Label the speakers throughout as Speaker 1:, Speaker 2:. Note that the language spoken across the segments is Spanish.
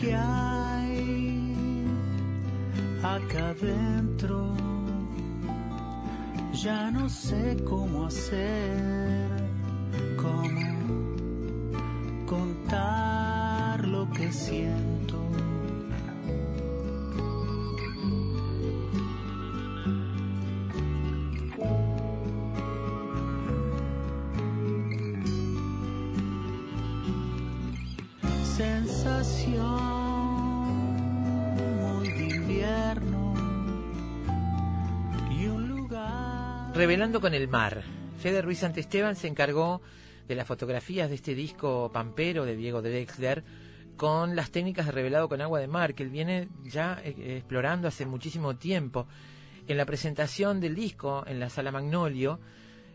Speaker 1: que hay acá dentro. Ya no sé cómo hacer,
Speaker 2: Revelando con el mar. Fede Ruiz Esteban se encargó de las fotografías de este disco Pampero de Diego de Dexler con las técnicas de revelado con agua de mar que él viene ya eh, explorando hace muchísimo tiempo. En la presentación del disco en la sala Magnolio,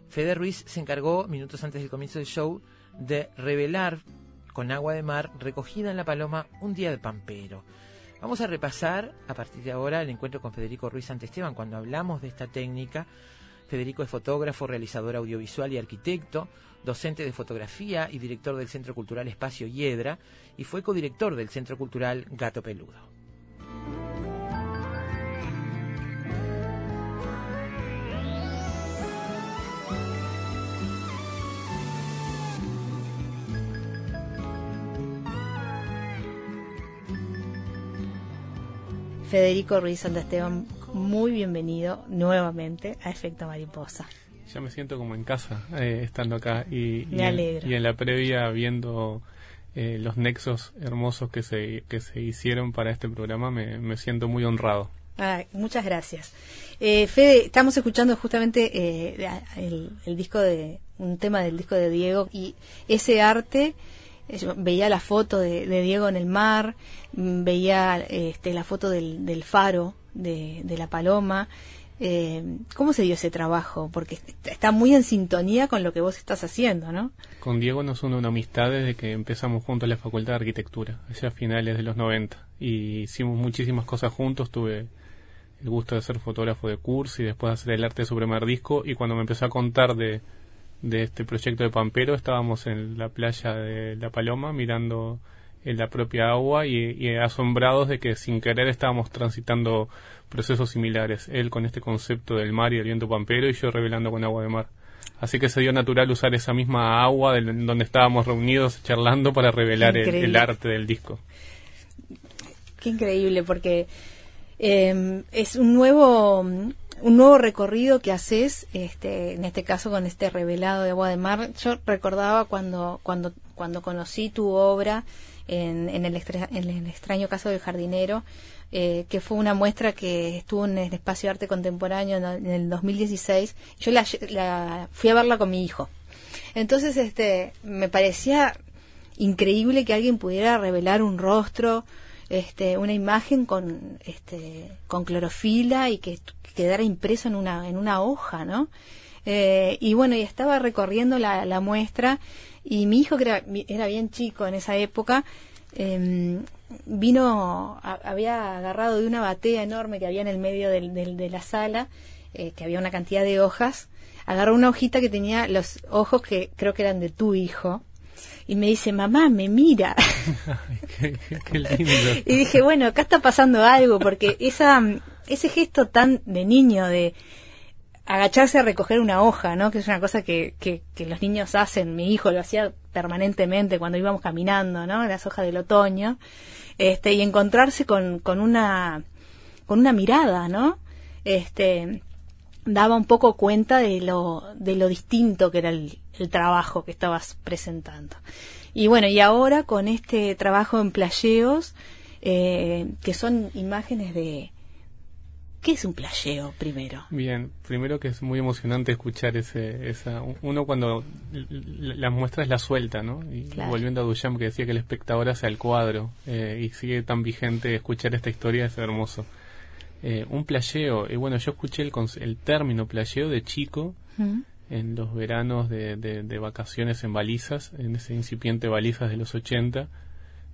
Speaker 2: Fede Ruiz se encargó, minutos antes del comienzo del show, de revelar con agua de mar recogida en la paloma un día de Pampero. Vamos a repasar a partir de ahora el encuentro con Federico Ruiz Esteban cuando hablamos de esta técnica Federico es fotógrafo, realizador audiovisual y arquitecto, docente de fotografía y director del Centro Cultural Espacio Hiedra y fue codirector del Centro Cultural Gato Peludo.
Speaker 3: Federico Ruiz Esteban muy bienvenido nuevamente a Efecto Mariposa.
Speaker 4: Ya me siento como en casa eh, estando acá y,
Speaker 3: me
Speaker 4: y, En, la previa viendo eh, los nexos hermosos que se, que se hicieron para este programa, me, siento muy honrado.
Speaker 3: muchas gracias. Eh, Fede, estamos escuchando justamente eh, el, el, disco de, un tema del disco de Diego y ese arte veía la foto de, Diego en el mar, mm, veía este, la foto del, del faro de, de, la paloma. Eh, ¿Cómo se dio ese trabajo? Porque está muy en sintonía con lo que vos estás haciendo, ¿no?
Speaker 4: Con Diego nos une una amistad desde que empezamos juntos la Facultad de Arquitectura, allá a finales de los 90. Y hicimos muchísimas cosas juntos, tuve el gusto de ser fotógrafo de curso y después de hacer el arte de su disco. Y cuando me empezó a contar de, de este proyecto de Pampero estábamos en la playa de La Paloma mirando en la propia agua y, asombrados de que sin querer estábamos transitando procesos similares. Él con este concepto del mar y del viento pampero y yo revelando con agua de mar. Así que se dio natural usar esa misma agua donde estábamos reunidos charlando para revelar el, arte del disco.
Speaker 3: Qué increíble, porque eh, es un nuevo un nuevo recorrido que haces, este, en este caso con este revelado de agua de mar. Yo recordaba cuando, cuando, cuando conocí tu obra en, en, el, en el extraño caso del jardinero, eh, que fue una muestra que estuvo en el espacio de arte contemporáneo en, el 2016. Yo la, la, fui a verla con mi hijo. Entonces, este, me parecía increíble que alguien pudiera revelar un rostro, este, una imagen con, este, con clorofila y que quedara impreso en una, en una hoja, ¿no? Eh, y bueno, y estaba recorriendo la, la muestra y mi hijo, que era, era bien chico en esa época, eh, vino, había agarrado de una batea enorme que había en el medio del, de la sala, eh, que había una cantidad de hojas, agarró una hojita que tenía los ojos que creo que eran de tu hijo, y me dice, mamá, me mira.
Speaker 4: qué, lindo.
Speaker 3: y dije, bueno, acá está pasando algo, porque esa, ese gesto tan de niño de agacharse a recoger una hoja, ¿no? Que es una cosa que, que, los niños hacen. Mi hijo lo hacía permanentemente cuando íbamos caminando, ¿no? Las hojas del otoño. Este, y encontrarse con, con una, con una mirada, ¿no? Este, daba un poco cuenta de lo, de lo distinto que era el, el trabajo que estabas presentando. Y bueno, y ahora con este trabajo en playeos, eh, que son imágenes de... ¿Qué es un playeo primero?
Speaker 4: Bien, primero que es muy emocionante escuchar ese, esa, uno cuando las muestras la suelta, ¿no? Y volviendo a Duchamp que decía que el espectador hace el cuadro eh, y sigue tan vigente escuchar esta historia es hermoso. Eh, un playeo, y bueno, yo escuché el, el término playeo de chico en los veranos de, de, vacaciones en balizas, en ese incipiente balizas de los 80,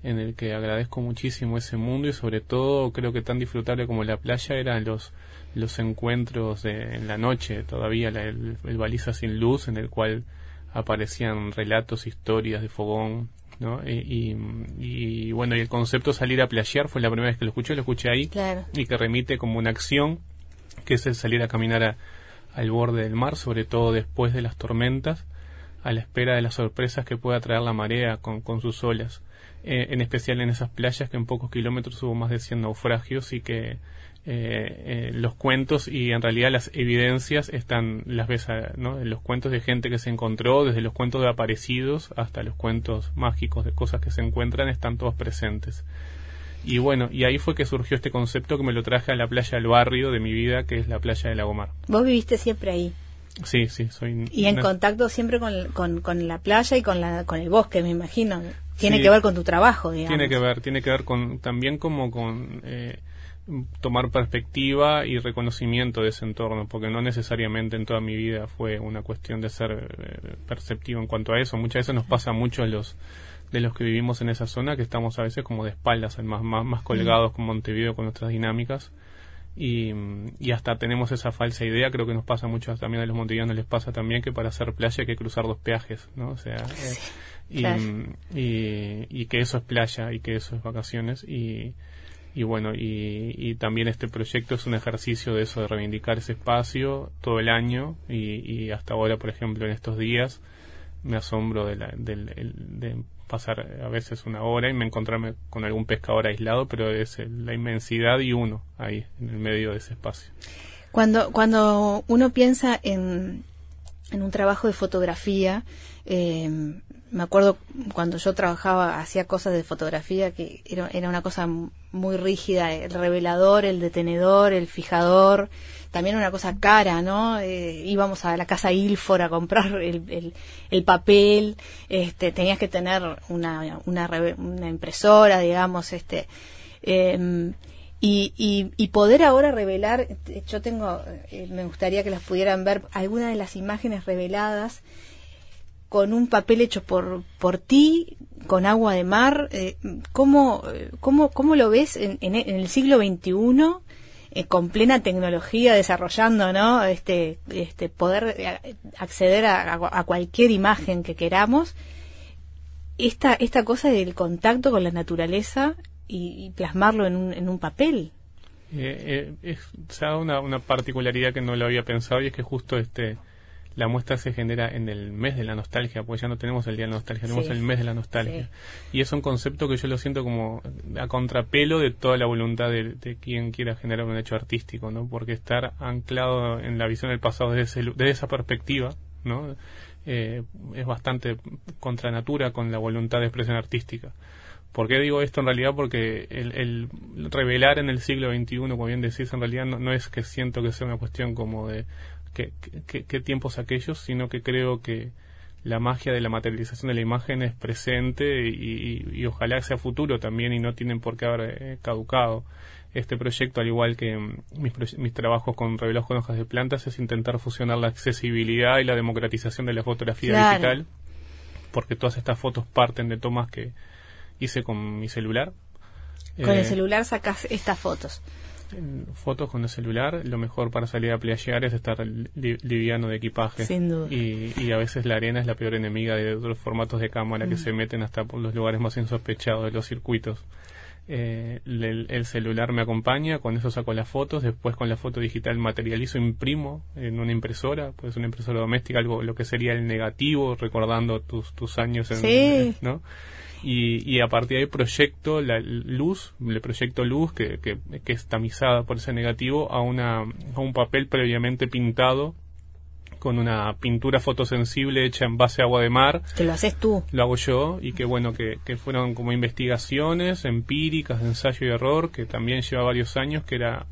Speaker 4: en el que agradezco muchísimo ese mundo y sobre todo creo que tan disfrutable como la playa eran los, los encuentros de, en la noche, todavía el, el baliza sin luz, en el cual aparecían relatos, historias de fogón, ¿no? Y, y, bueno, y el concepto salir a playar fue la primera vez que lo escuché, lo escuché ahí,
Speaker 3: Claro.
Speaker 4: y que remite como una acción, que es el salir a caminar a- al borde del mar, sobre todo después de las tormentas, a la espera de las sorpresas que pueda traer la marea con, con sus olas. Eh, en especial en esas playas que en pocos kilómetros hubo más de 100 naufragios y que eh, eh, los cuentos y en realidad las evidencias están, las ves, a- ¿no? En los cuentos de gente que se encontró, desde los cuentos de aparecidos hasta los cuentos mágicos de cosas que se encuentran, están todos presentes. Y bueno, y ahí fue que surgió este concepto que me lo traje a la playa del barrio de mi vida, que es la playa de Lagomar.
Speaker 3: Vos viviste siempre ahí.
Speaker 4: Sí, sí, soy...
Speaker 3: Y en
Speaker 4: una-
Speaker 3: contacto siempre con, con, con la playa y con, la, con el bosque, me imagino. Tiene
Speaker 4: Sí.
Speaker 3: que ver con tu trabajo, digamos.
Speaker 4: Tiene que ver, tiene que ver con también como con eh, tomar perspectiva y reconocimiento de ese entorno, porque no necesariamente en toda mi vida fue una cuestión de ser eh, perceptivo en cuanto a eso. Muchas veces nos pasa mucho a los de los que vivimos en esa zona que estamos a veces como de espaldas, más, más, más colgados con Montevideo con nuestras dinámicas. Y, y hasta tenemos esa falsa idea, creo que nos pasa mucho también a los montevideanos les pasa también que para hacer playa hay que cruzar dos peajes, ¿no? O sea, eh, y,
Speaker 3: claro.
Speaker 4: y, y que eso es playa y que eso es vacaciones y, y bueno, y, y también este proyecto es un ejercicio de eso, de reivindicar ese espacio todo el año y, y hasta ahora, por ejemplo, en estos días me asombro de, la, el- de pasar a veces una hora y me encontrarme con algún pescador aislado, pero es la inmensidad y uno ahí, en el medio de ese espacio.
Speaker 3: Cuando, cuando uno piensa en, en un trabajo de fotografía, eh, me acuerdo cuando yo trabajaba, hacía cosas de fotografía que era, una cosa muy rígida, el revelador, el detenedor, el fijador, también una cosa cara, ¿no? Eh, íbamos a la casa Ilfor a comprar el, el, el papel, este, tenías que tener una, una, una impresora, digamos, este, eh, y, poder ahora revelar, yo tengo, eh, me gustaría que las pudieran ver, algunas de las imágenes reveladas con un papel hecho por, por ti, con agua de mar. Eh, ¿cómo, cómo, ¿Cómo lo ves en, en, el siglo XXI? eh, con plena tecnología desarrollando, ¿no? Este, este poder eh, acceder a, a- cualquier imagen que queramos. Esta, esta cosa del contacto con la naturaleza y, y plasmarlo en un, en un papel.
Speaker 4: Eh, eh, es, una, una particularidad que no lo había pensado y es que justo este la muestra se genera en el mes de la nostalgia, porque ya no tenemos el día de la nostalgia, tenemos
Speaker 3: Sí.
Speaker 4: el mes de la nostalgia.
Speaker 3: Sí.
Speaker 4: Y es un concepto que yo lo siento como a contrapelo de toda la voluntad de, de quien quiera generar un hecho artístico, ¿no? Porque estar anclado en la visión del pasado desde, ese desde esa perspectiva, ¿no? Eh, es bastante contra natura con la voluntad de expresión artística. ¿Por qué digo esto en realidad? Porque el, el revelar en el siglo XXI, como bien decís, en realidad no, no es que siento que sea una cuestión como de qué, qué- qué tiempos aquellos, sino que creo que la magia de la materialización de la imagen es presente y, y- y ojalá sea futuro también y no tienen por qué haber eh, caducado. Este proyecto, al igual que mm, mis, trabajos con revelos con hojas de plantas, es intentar fusionar la accesibilidad y la democratización de la fotografía
Speaker 3: Claro.
Speaker 4: digital, porque todas estas fotos parten de tomas que hice con mi celular.
Speaker 3: Con
Speaker 4: Eh,
Speaker 3: el celular sacas estas fotos.
Speaker 4: Fotos con el celular, lo mejor para salir a playar es estar li- liviano de equipaje.
Speaker 3: Sin duda.
Speaker 4: Y, y a veces la arena es la peor enemiga de otros formatos de cámara
Speaker 3: Mm.
Speaker 4: que se meten hasta por los lugares más insospechados de los circuitos. Eh, el, el celular me acompaña, con eso saco las fotos, después con la foto digital materializo, imprimo en una impresora, pues una impresora doméstica, algo lo que sería el negativo, recordando tus, tus años en,
Speaker 3: Sí.
Speaker 4: ¿no? Y, y a partir de ahí proyecto la luz, le proyecto luz que, que, que es tamizada por ese negativo a, una, a un papel previamente pintado con una pintura fotosensible hecha en base a agua de mar.
Speaker 3: Que lo haces tú.
Speaker 4: Lo hago yo y que bueno, que, que fueron como investigaciones empíricas de ensayo y error que también lleva varios años, que era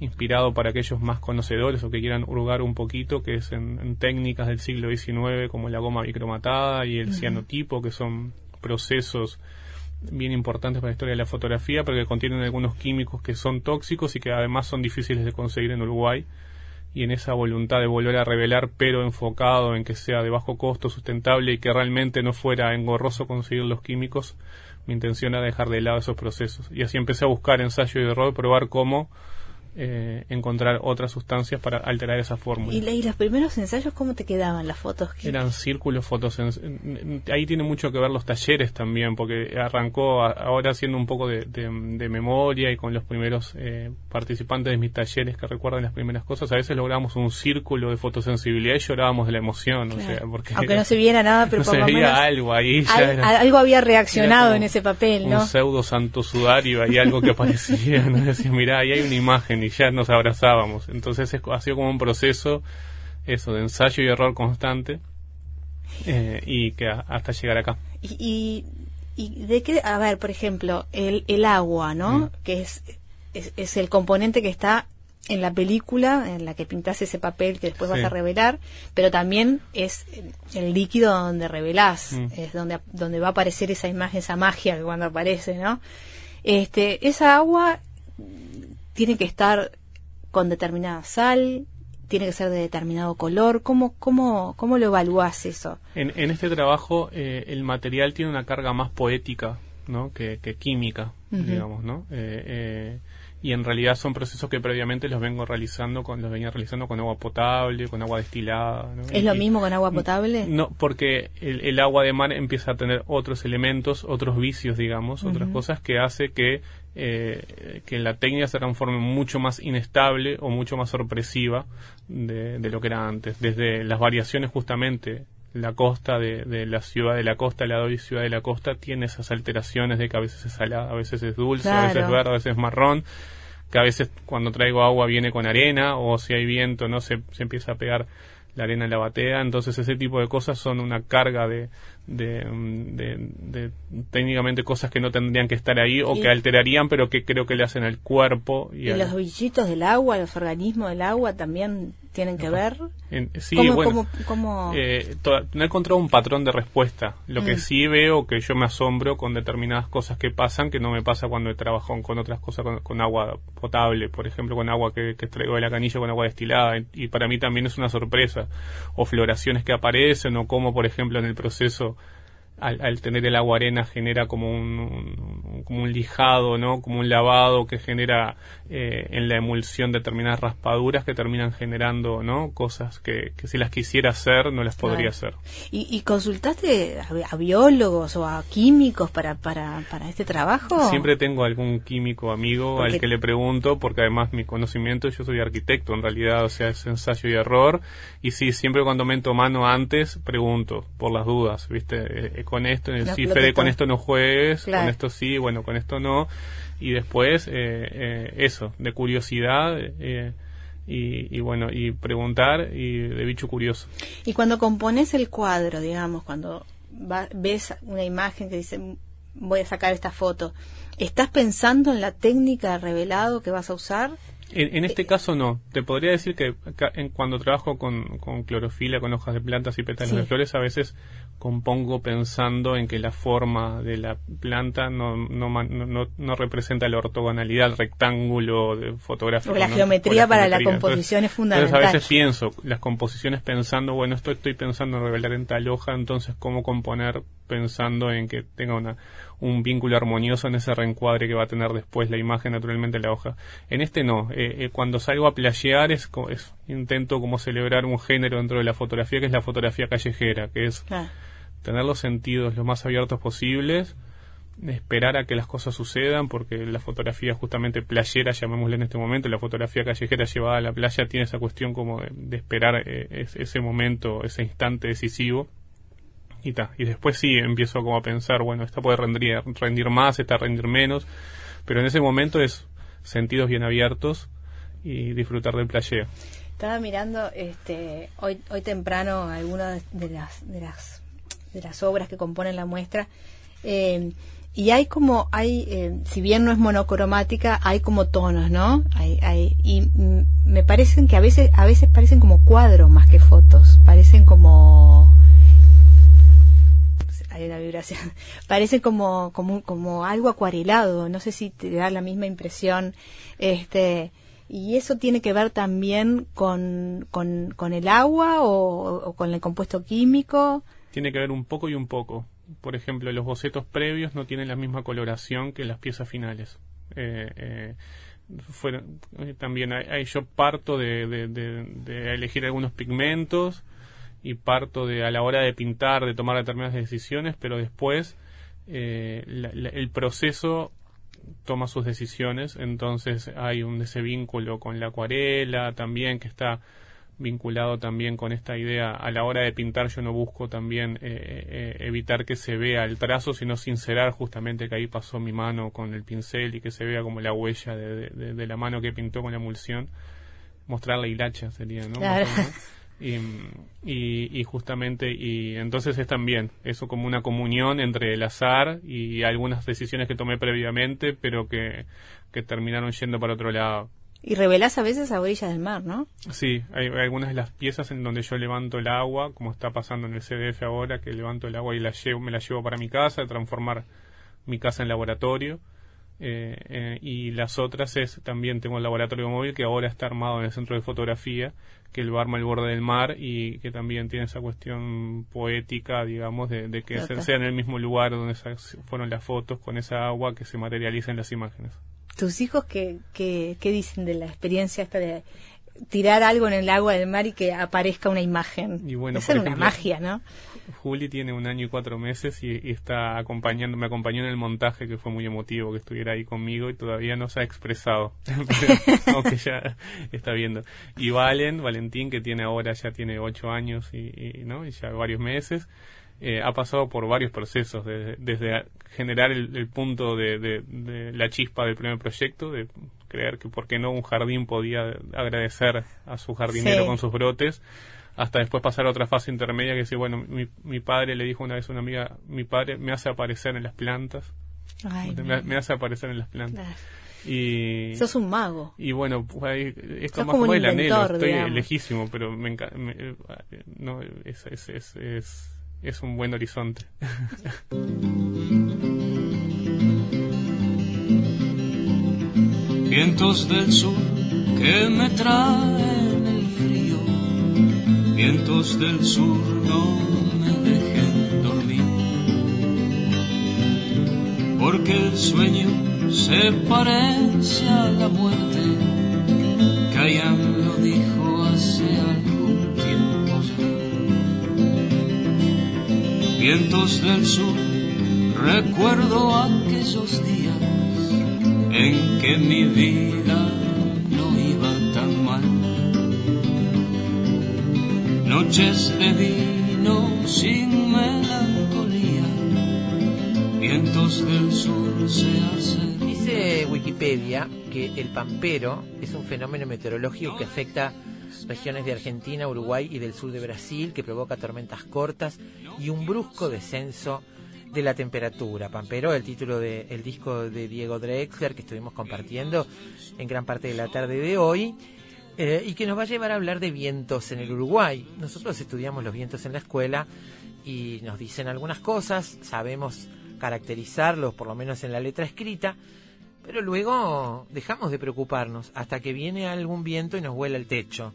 Speaker 4: inspirado para aquellos más conocedores o que quieran hurgar un poquito, que es en, en técnicas del siglo XIX como la goma bicromatada y el cianotipo, que son procesos bien importantes para la historia de la fotografía, pero que contienen algunos químicos que son tóxicos y que además son difíciles de conseguir en Uruguay. Y en esa voluntad de volver a revelar, pero enfocado en que sea de bajo costo, sustentable y que realmente no fuera engorroso conseguir los químicos, mi intención era dejar de lado esos procesos. Y así empecé a buscar ensayo y error, probar cómo eh, encontrar otras sustancias para alterar esa fórmula.
Speaker 3: ¿Y, y los primeros ensayos cómo te quedaban las fotos? ¿Qué-
Speaker 4: Eran círculos fotos. Ahí tiene mucho que ver los talleres también, porque arrancó a- ahora haciendo un poco de, de- de memoria y con los primeros eh, participantes de mis talleres que recuerdan las primeras cosas. A veces lográbamos un círculo de fotosensibilidad y llorábamos de la emoción. O sea, porque
Speaker 3: Aunque no se viera nada, pero
Speaker 4: no
Speaker 3: por
Speaker 4: se veía
Speaker 3: menos
Speaker 4: algo ahí. Ya
Speaker 3: al-
Speaker 4: era-
Speaker 3: algo había reaccionado en ese papel, ¿no?
Speaker 4: Un pseudo santo sudario, hay algo que aparecía, ¿no? Decía, mirá, ahí hay una imagen y ya nos abrazábamos. Entonces es- ha sido como un proceso, eso, de ensayo y error constante, eh, y que hasta llegar acá.
Speaker 3: Y, y, y de qué, a ver, por ejemplo, el, el agua, ¿no?
Speaker 4: Mm.
Speaker 3: Que es, es, es el componente que está en la película en la que pintas ese papel que después
Speaker 4: Sí.
Speaker 3: vas a revelar, pero también es el líquido donde revelás,
Speaker 4: Mm.
Speaker 3: es donde, donde va a aparecer esa imagen, esa magia que cuando aparece, ¿no? Este, esa agua tiene que estar con determinada sal, tiene que ser de determinado color, ¿cómo, cómo, cómo lo evaluás eso?
Speaker 4: En, en este trabajo eh, el material tiene una carga más poética ¿no? que, que química, digamos, ¿no? Eh, eh, y en realidad son procesos que previamente los vengo realizando con los venía realizando con agua potable, con agua destilada. ¿no?
Speaker 3: ¿Es lo mismo con agua potable?
Speaker 4: No, porque el, el agua de mar empieza a tener otros elementos, otros vicios, digamos, otras cosas que hace que, eh, que la técnica se transforme mucho más inestable o mucho más sorpresiva de, de lo que era antes. Desde las variaciones justamente, la costa de, de la ciudad de la costa, la doy ciudad de la costa, tiene esas alteraciones de que a veces es salada, a veces es dulce, a veces es verde, a veces es marrón que a veces cuando traigo agua viene con arena o si hay viento no se, se empieza a pegar la arena en la batea entonces ese tipo de cosas son una carga de, de, mm, de- de técnicamente cosas que no tendrían que estar ahí o
Speaker 3: Y-
Speaker 4: que alterarían pero que creo que le hacen al cuerpo y,
Speaker 3: ¿Y los bichitos del agua, los organismos del agua también tienen que ver?
Speaker 4: sí
Speaker 3: ¿Cómo,
Speaker 4: bueno
Speaker 3: cómo- cómo-
Speaker 4: eh, no he encontrado un patrón de respuesta. Lo que
Speaker 3: Mm.
Speaker 4: sí veo que yo me asombro con determinadas cosas que pasan, que no me pasa cuando he trabajado con otras cosas, con, con agua potable, por ejemplo, con agua que, que traigo de la canilla, con agua destilada. Y, y para mí también es una sorpresa. O floraciones que aparecen, o como, por ejemplo, en el proceso al, al tener el agua arena genera como un, un- como un lijado, ¿no? Como un lavado que genera eh, en la emulsión determinadas raspaduras que terminan generando, ¿no? Cosas que, que si las quisiera hacer no las podría
Speaker 3: Claro.
Speaker 4: hacer.
Speaker 3: ¿Y, y consultaste a, a biólogos o a químicos para, para, para este trabajo?
Speaker 4: Siempre tengo algún químico amigo
Speaker 3: Porque-
Speaker 4: al que le pregunto, porque además mi conocimiento, yo soy arquitecto en realidad, o sea, es ensayo y error. Y sí, siempre cuando meto mano antes, pregunto por las dudas, ¿viste? Con esto,
Speaker 3: lo
Speaker 4: Fede,
Speaker 3: que
Speaker 4: con
Speaker 3: to-
Speaker 4: esto no juegues,
Speaker 3: Claro.
Speaker 4: con esto sí, bueno, con esto no. Y después, eh, eh, eso, de curiosidad. eh, y, y bueno, y preguntar y de bicho curioso.
Speaker 3: Y cuando compones el cuadro, digamos, cuando va- ves una imagen que dice voy a sacar esta foto, ¿estás pensando en la técnica de revelado que vas a usar?
Speaker 4: En, en este caso no. Te podría decir que acá, en- cuando trabajo con, con clorofila, con hojas de plantas y pétalos
Speaker 3: Sí.
Speaker 4: de flores, a veces compongo pensando en que la forma de la planta no, no, no, no- no representa la ortogonalidad, el rectángulo de fotográfico.
Speaker 3: O la geometría
Speaker 4: O
Speaker 3: para la composición es
Speaker 4: Entonces
Speaker 3: fundamental.
Speaker 4: a veces pienso las composiciones pensando, bueno, esto estoy pensando en revelar en tal hoja, entonces cómo componer pensando en que tenga una, un vínculo armonioso en ese reencuadre que va a tener después la imagen naturalmente en la hoja. En este no, eh, eh, cuando salgo a playear es, es- intento como celebrar un género dentro de la fotografía que es la fotografía callejera, que es tener los sentidos lo más abiertos posibles, esperar a que las cosas sucedan, porque la fotografía justamente playera, llamémosle en este momento, la fotografía callejera llevada a la playa tiene esa cuestión como de, de esperar eh, es- ese momento, ese instante decisivo. Y, y después sí empiezo como a pensar, bueno, esta puede rendir, rendir más, esta rendir menos, pero en ese momento es sentidos bien abiertos y disfrutar del playeo.
Speaker 3: Estaba mirando este hoy hoy temprano algunas de las de las de las obras que componen la muestra. Eh, y hay como hay eh, si bien no es monocromática hay como tonos no hay, hay y me parecen que a veces a veces parecen como cuadros más que fotos. Parecen como hay una vibración parece como como como algo acuarelado no sé si te da la misma impresión este y eso tiene que ver también con, con, con el agua o, con el compuesto químico
Speaker 4: tiene que ver un poco y un poco. Por ejemplo, los bocetos previos no tienen la misma coloración que las piezas finales. Eh, eh, fueron eh, también ahí yo parto de, de, elegir algunos pigmentos y parto de a la hora de pintar de tomar determinadas decisiones pero después eh, el proceso toma sus decisiones. Entonces hay un ese vínculo con la acuarela también que está vinculado también con esta idea. A la hora de pintar yo no busco también eh, eh, evitar que se vea el trazo sino sincerar justamente que ahí pasó mi mano con el pincel y que se vea como la huella de, la mano que pintó con la emulsión. Mostrar la hilacha sería no y, y, y, justamente y entonces es también eso como una comunión entre el azar y algunas decisiones que tomé previamente pero que, que terminaron yendo para otro lado
Speaker 3: y revelás a veces a orillas del mar, ¿no?
Speaker 4: Sí, hay, algunas de las piezas en donde yo levanto el agua, como está pasando en el CDF ahora, que levanto el agua y la llevo, me la llevo para mi casa, transformar mi casa en laboratorio. Eh, eh, y las otras es también tengo el laboratorio móvil que ahora está armado en el centro de fotografía que lo arma el borde del mar y que también tiene esa cuestión poética digamos de, que sea en el mismo lugar donde fueron las fotos con esa agua que se materializa en las imágenes.
Speaker 3: ¿Tus hijos qué, qué, qué dicen de la experiencia esta de tirar algo en el agua del mar y que aparezca una imagen?
Speaker 4: Y bueno,
Speaker 3: Esa una magia, ¿no?
Speaker 4: Juli tiene un año y cuatro meses y, está acompañando, me acompañó en el montaje que fue muy emotivo que estuviera ahí conmigo y todavía no se ha expresado, aunque ya está viendo. Y Valen, Valentín, que tiene ahora ya tiene ocho años y, y ¿no? y ya varios meses, eh, ha pasado por varios procesos, desde generar el, punto de, la chispa del primer proyecto, de creer que por qué no un jardín podía agradecer a su jardinero con sus brotes, hasta después pasar a otra fase intermedia que dice, bueno, mi, padre le dijo una vez a una amiga, mi padre me hace aparecer en las plantas, me, hace aparecer en las plantas. Y,
Speaker 3: Sos un mago.
Speaker 4: Y bueno, pues, esto más como el anhelo, estoy lejísimo, pero me encanta. Eh, no, es, es, es es un buen horizonte.
Speaker 1: Vientos del sur que me traen el frío, vientos del sur no me dejen dormir, porque el sueño se parece a la muerte, Cayan lo dijo hace algún tiempo vientos del sur, recuerdo aquellos días en que mi vida no iba tan mal. Noches de vino sin melancolía, vientos del sur se hacen.
Speaker 2: Dice Wikipedia que el pampero es un fenómeno meteorológico que afecta regiones de Argentina, Uruguay y del sur de Brasil, que provoca tormentas cortas y un brusco descenso de la temperatura. Pampero, el título del disco de Diego Drexler que estuvimos compartiendo en gran parte de la tarde de hoy. Eh, y que nos va a llevar a hablar de vientos en el Uruguay. Nosotros estudiamos los vientos en la escuela y nos dicen algunas cosas, sabemos caracterizarlos, por lo menos en la letra escrita, pero luego dejamos de preocuparnos hasta que viene algún viento y nos vuela el techo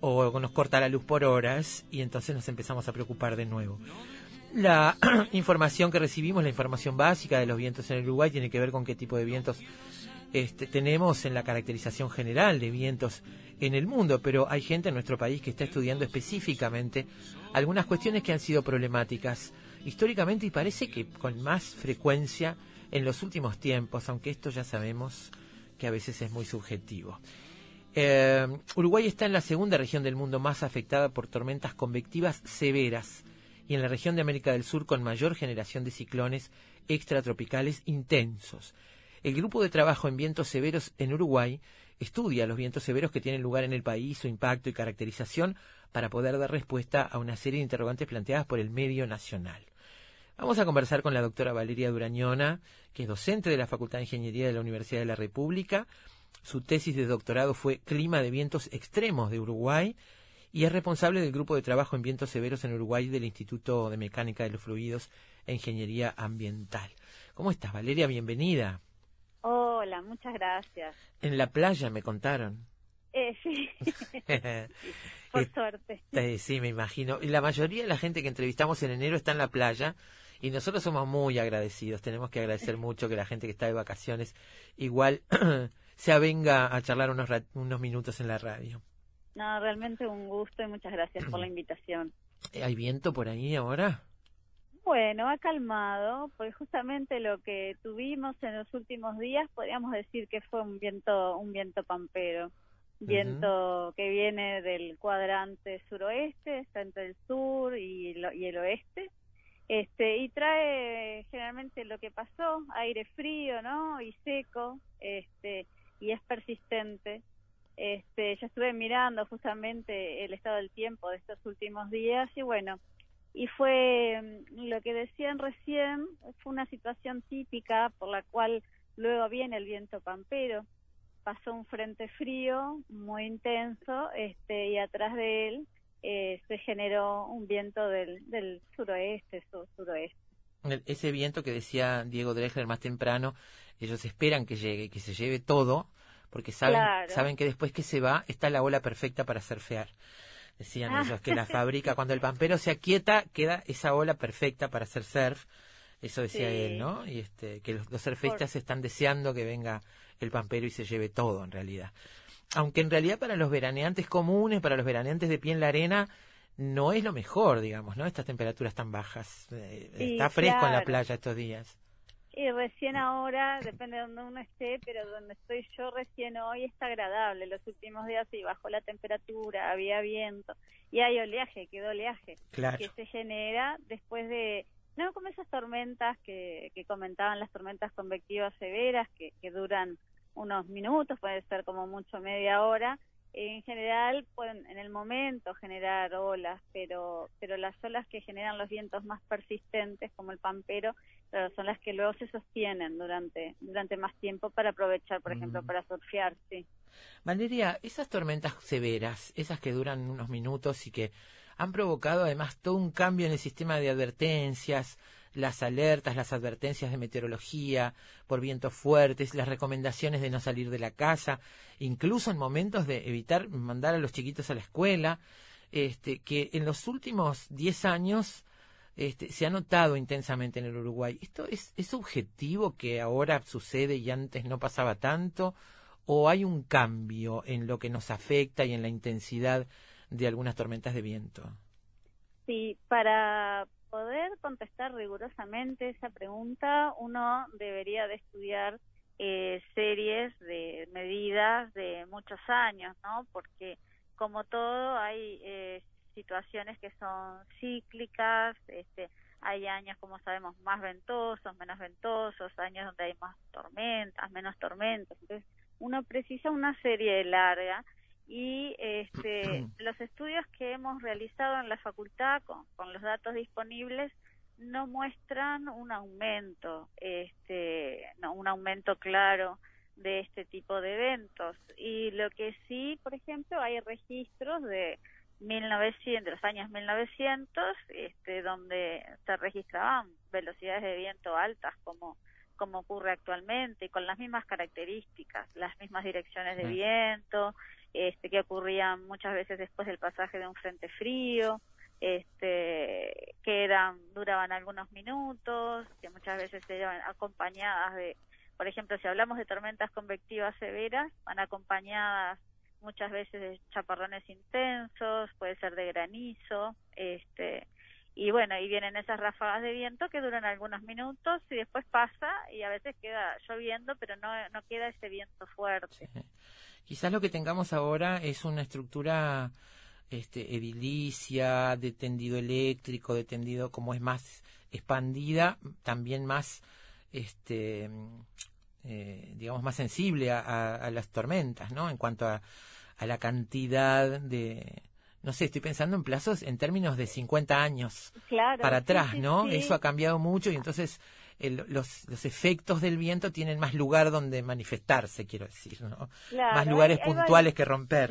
Speaker 2: o nos corta la luz por horas y entonces nos empezamos a preocupar de nuevo. La información que recibimos, la información básica de los vientos en el Uruguay, tiene que ver con qué tipo de vientos este, tenemos en la caracterización general de vientos en el mundo, pero hay gente en nuestro país que está estudiando específicamente algunas cuestiones que han sido problemáticas históricamente y parece que con más frecuencia en los últimos tiempos, aunque esto ya sabemos que a veces es muy subjetivo. Eh, Uruguay está en la segunda región del mundo más afectada por tormentas convectivas severas y en la región de América del Sur con mayor generación de ciclones extratropicales intensos. El grupo de trabajo en vientos severos en Uruguay estudia los vientos severos que tienen lugar en el país, su impacto y caracterización para poder dar respuesta a una serie de interrogantes planteadas por el medio nacional. Vamos a conversar con la doctora Valeria Durañona, que es docente de la Facultad de Ingeniería de la Universidad de la República. Su tesis de doctorado fue Clima de Vientos Extremos de Uruguay y es responsable del grupo de trabajo en vientos severos en Uruguay del Instituto de Mecánica de los Fluidos e Ingeniería Ambiental. ¿Cómo estás, Valeria? Bienvenida.
Speaker 5: Hola, muchas gracias.
Speaker 2: En la playa me contaron.
Speaker 5: Eh, sí. Por suerte.
Speaker 2: Eh, sí, me imagino. Y la mayoría de la gente que entrevistamos en enero está en la playa y nosotros somos muy agradecidos, tenemos que agradecer mucho que la gente que está de vacaciones igual se avenga a charlar unos, unos minutos en la radio.
Speaker 5: No, realmente un gusto y muchas gracias por la invitación.
Speaker 2: ¿Hay viento por ahí ahora?
Speaker 5: Bueno, ha calmado, pues justamente lo que tuvimos en los últimos días podríamos decir que fue un viento, un viento pampero, viento que viene del cuadrante suroeste, está entre el sur y, y el oeste, este y trae generalmente lo que pasó, aire frío, ¿no? Y seco, este y es persistente. Este, ya estuve mirando justamente el estado del tiempo de estos últimos días y bueno, y fue mm, lo que decían recién, fue una situación típica por la cual luego viene el viento pampero. Pasó un frente frío muy intenso este, y atrás de él eh, se generó un viento del, del suroeste, suroeste.
Speaker 2: Ese viento que decía Diego Dreger más temprano, ellos esperan que llegue, que se lleve todo, porque saben, saben que después que se va está la ola perfecta para surfear. Decían ah. ellos que la fábrica, cuando el pampero se aquieta, queda esa ola perfecta para hacer surf. Eso decía él, ¿no? Y este, que los, surfistas están deseando que venga el pampero y se lleve todo, en realidad. Aunque en realidad para los veraneantes comunes, para los veraneantes de pie en la arena, no es lo mejor, digamos, ¿no? Estas temperaturas tan bajas. Eh, está fresco en la playa estos días.
Speaker 5: Y recién ahora, depende de donde uno esté, pero donde estoy yo recién hoy está agradable. Los últimos días sí bajó la temperatura, había viento y hay oleaje, quedó oleaje que se genera después de, no como esas tormentas que, que comentaban, las tormentas convectivas severas que, que duran unos minutos, puede ser como mucho media hora, en general pueden en el momento generar olas, pero, pero las olas que generan los vientos más persistentes, como el pampero, son las que luego se sostienen durante, durante más tiempo para aprovechar, por ejemplo, mm. para surfear, sí.
Speaker 2: Valeria, esas tormentas severas, esas que duran unos minutos y que han provocado además todo un cambio en el sistema de advertencias, las alertas, las advertencias de meteorología por vientos fuertes, las recomendaciones de no salir de la casa, incluso en momentos de evitar mandar a los chiquitos a la escuela, este, que en los últimos 10 años este, se ha notado intensamente en el Uruguay. ¿Esto es, es objetivo que ahora sucede y antes no pasaba tanto? ¿O hay un cambio en lo que nos afecta y en la intensidad de algunas tormentas de viento?
Speaker 5: Sí, para, poder contestar rigurosamente esa pregunta, uno debería de estudiar eh, series de medidas de muchos años, ¿no? Porque como todo hay eh, situaciones que son cíclicas, este, hay años, como sabemos, más ventosos, menos ventosos, años donde hay más tormentas, menos tormentas. Entonces, uno precisa una serie larga y este, los estudios que hemos realizado en la facultad con, con, los datos disponibles no muestran un aumento, este, no, un aumento claro de este tipo de eventos. Y lo que sí, por ejemplo, hay registros de 1900, de los años 1900, este, donde se registraban velocidades de viento altas como como ocurre actualmente y con las mismas características, las mismas direcciones de viento, este, que ocurrían muchas veces después del pasaje de un frente frío, este, que eran, duraban algunos minutos, que muchas veces se llevan acompañadas de, por ejemplo, si hablamos de tormentas convectivas severas, van acompañadas muchas veces de chaparrones intensos, puede ser de granizo, este, y bueno, y vienen esas ráfagas de viento que duran algunos minutos y después pasa y a veces queda lloviendo, pero no, no queda ese viento fuerte.
Speaker 2: Quizás lo que tengamos ahora es una estructura este, edilicia, de tendido eléctrico, de tendido como es más expandida, también más, este, eh, digamos, más sensible a, las tormentas, ¿no? En cuanto a, a la cantidad de, no sé, estoy pensando en plazos en términos de 50 años para atrás, ¿no? Eso ha cambiado mucho y entonces los, los efectos del viento tienen más lugar donde manifestarse, quiero decir, ¿no? más lugares puntuales que romper.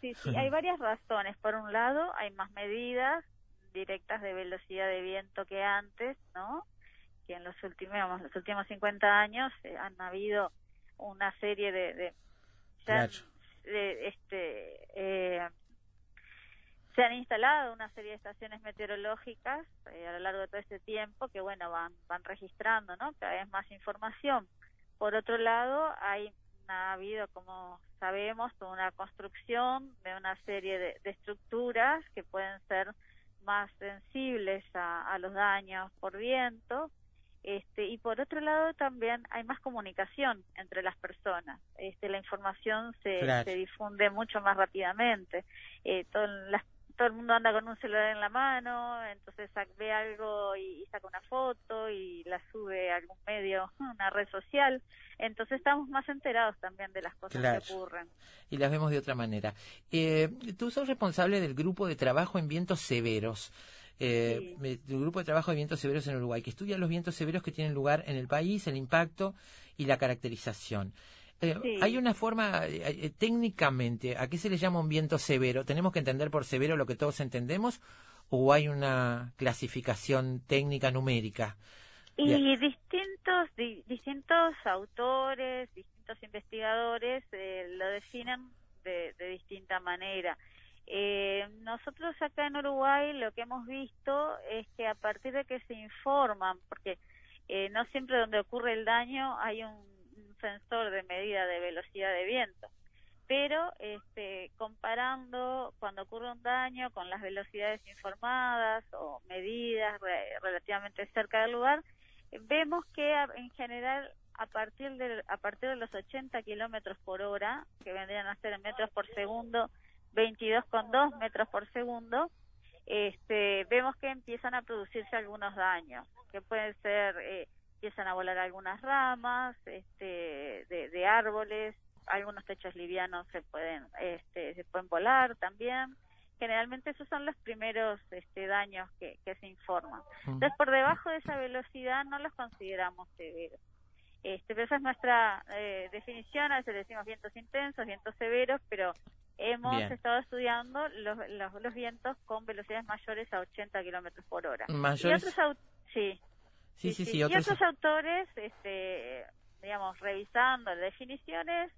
Speaker 5: Sí, sí, hay varias razones. Por un lado, hay más medidas directas de velocidad de viento que antes, ¿no? Que en los últimos, los últimos 50 años eh, han habido una serie de, de, de este, eh, se han instalado una serie de estaciones meteorológicas eh, a lo largo de todo este tiempo que bueno van van registrando no cada vez más información por otro lado hay ha habido, como sabemos, una construcción de una serie de, estructuras que pueden ser más sensibles a, los daños por viento. Este, y por otro lado también hay más comunicación entre las personas. Este, la información se, se difunde mucho más rápidamente. Eh, todas las todo el mundo anda con un celular en la mano, entonces ve algo y, saca una foto y la sube a algún medio, una red social. Entonces estamos más enterados también de las cosas que ocurren.
Speaker 2: Y las vemos de otra manera. Eh, tú sos responsable del grupo de trabajo en vientos severos. Eh, del grupo de trabajo de vientos severos en Uruguay, que estudia los vientos severos que tienen lugar en el país, el impacto y la caracterización. Eh, hay una forma, eh, eh, técnicamente, ¿a qué se le llama un viento severo? ¿Tenemos que entender por severo lo que todos entendemos o hay una clasificación técnica numérica?
Speaker 5: Y distintos, distintos autores, distintos investigadores lo definen de, distinta manera. nosotros acá en Uruguay lo que hemos visto es que a partir de que se informan, porque no siempre donde ocurre el daño hay un sensor de medida de velocidad de viento. Pero este, comparando cuando ocurre un daño con las velocidades informadas o medidas relativamente cerca del lugar, vemos que en general a partir de a partir de los 80 kilómetros por hora, que vendrían a ser en metros por segundo, 22,2 metros por segundo, este, vemos que empiezan a producirse algunos daños, que pueden ser eh, empiezan a volar algunas ramas este, de, árboles, algunos techos livianos se pueden, este, se pueden volar también. Generalmente esos son los primeros este, daños que, se informan. Entonces, por debajo de esa velocidad no los consideramos severos. Este, pero esa es nuestra eh, definición, a veces decimos vientos intensos, vientos severos, pero hemos estado estudiando los, los, vientos con velocidades mayores a 80 kilómetros por hora.
Speaker 2: ¿Mayores?
Speaker 5: sí.
Speaker 2: Sí, sí, sí.
Speaker 5: Y otros autores, este, digamos, revisando las definiciones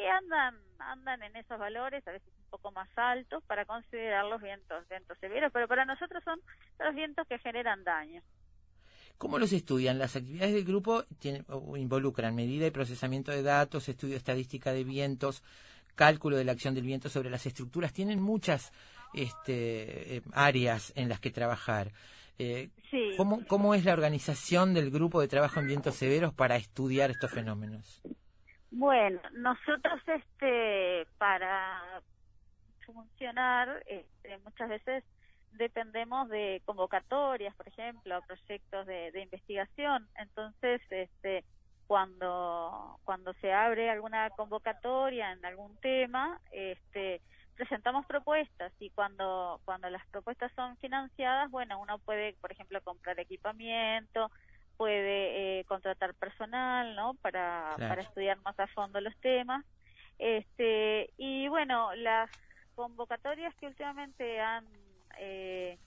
Speaker 5: y andan, andan en esos valores, a veces un poco más altos, para considerar los vientos, vientos severos, pero para nosotros son los vientos que generan daño.
Speaker 2: ¿Cómo los estudian? Las actividades del grupo tienen, involucran medida y procesamiento de datos, estudio estadística de vientos, cálculo de la acción del viento sobre las estructuras. Tienen muchas este, eh, áreas en las que trabajar. Eh, ¿cómo, ¿Cómo es la organización del grupo de trabajo en vientos severos para estudiar estos fenómenos?
Speaker 5: Bueno, nosotros este para funcionar este, muchas veces dependemos de convocatorias, por ejemplo, proyectos de, de, investigación. Entonces, este, cuando cuando se abre alguna convocatoria en algún tema, este, presentamos propuestas y cuando cuando las propuestas son financiadas, bueno, uno puede, por ejemplo, comprar equipamiento, puede eh, contratar personal, ¿no? Para, para estudiar más a fondo los temas. Este, y bueno, las convocatorias que últimamente han eh,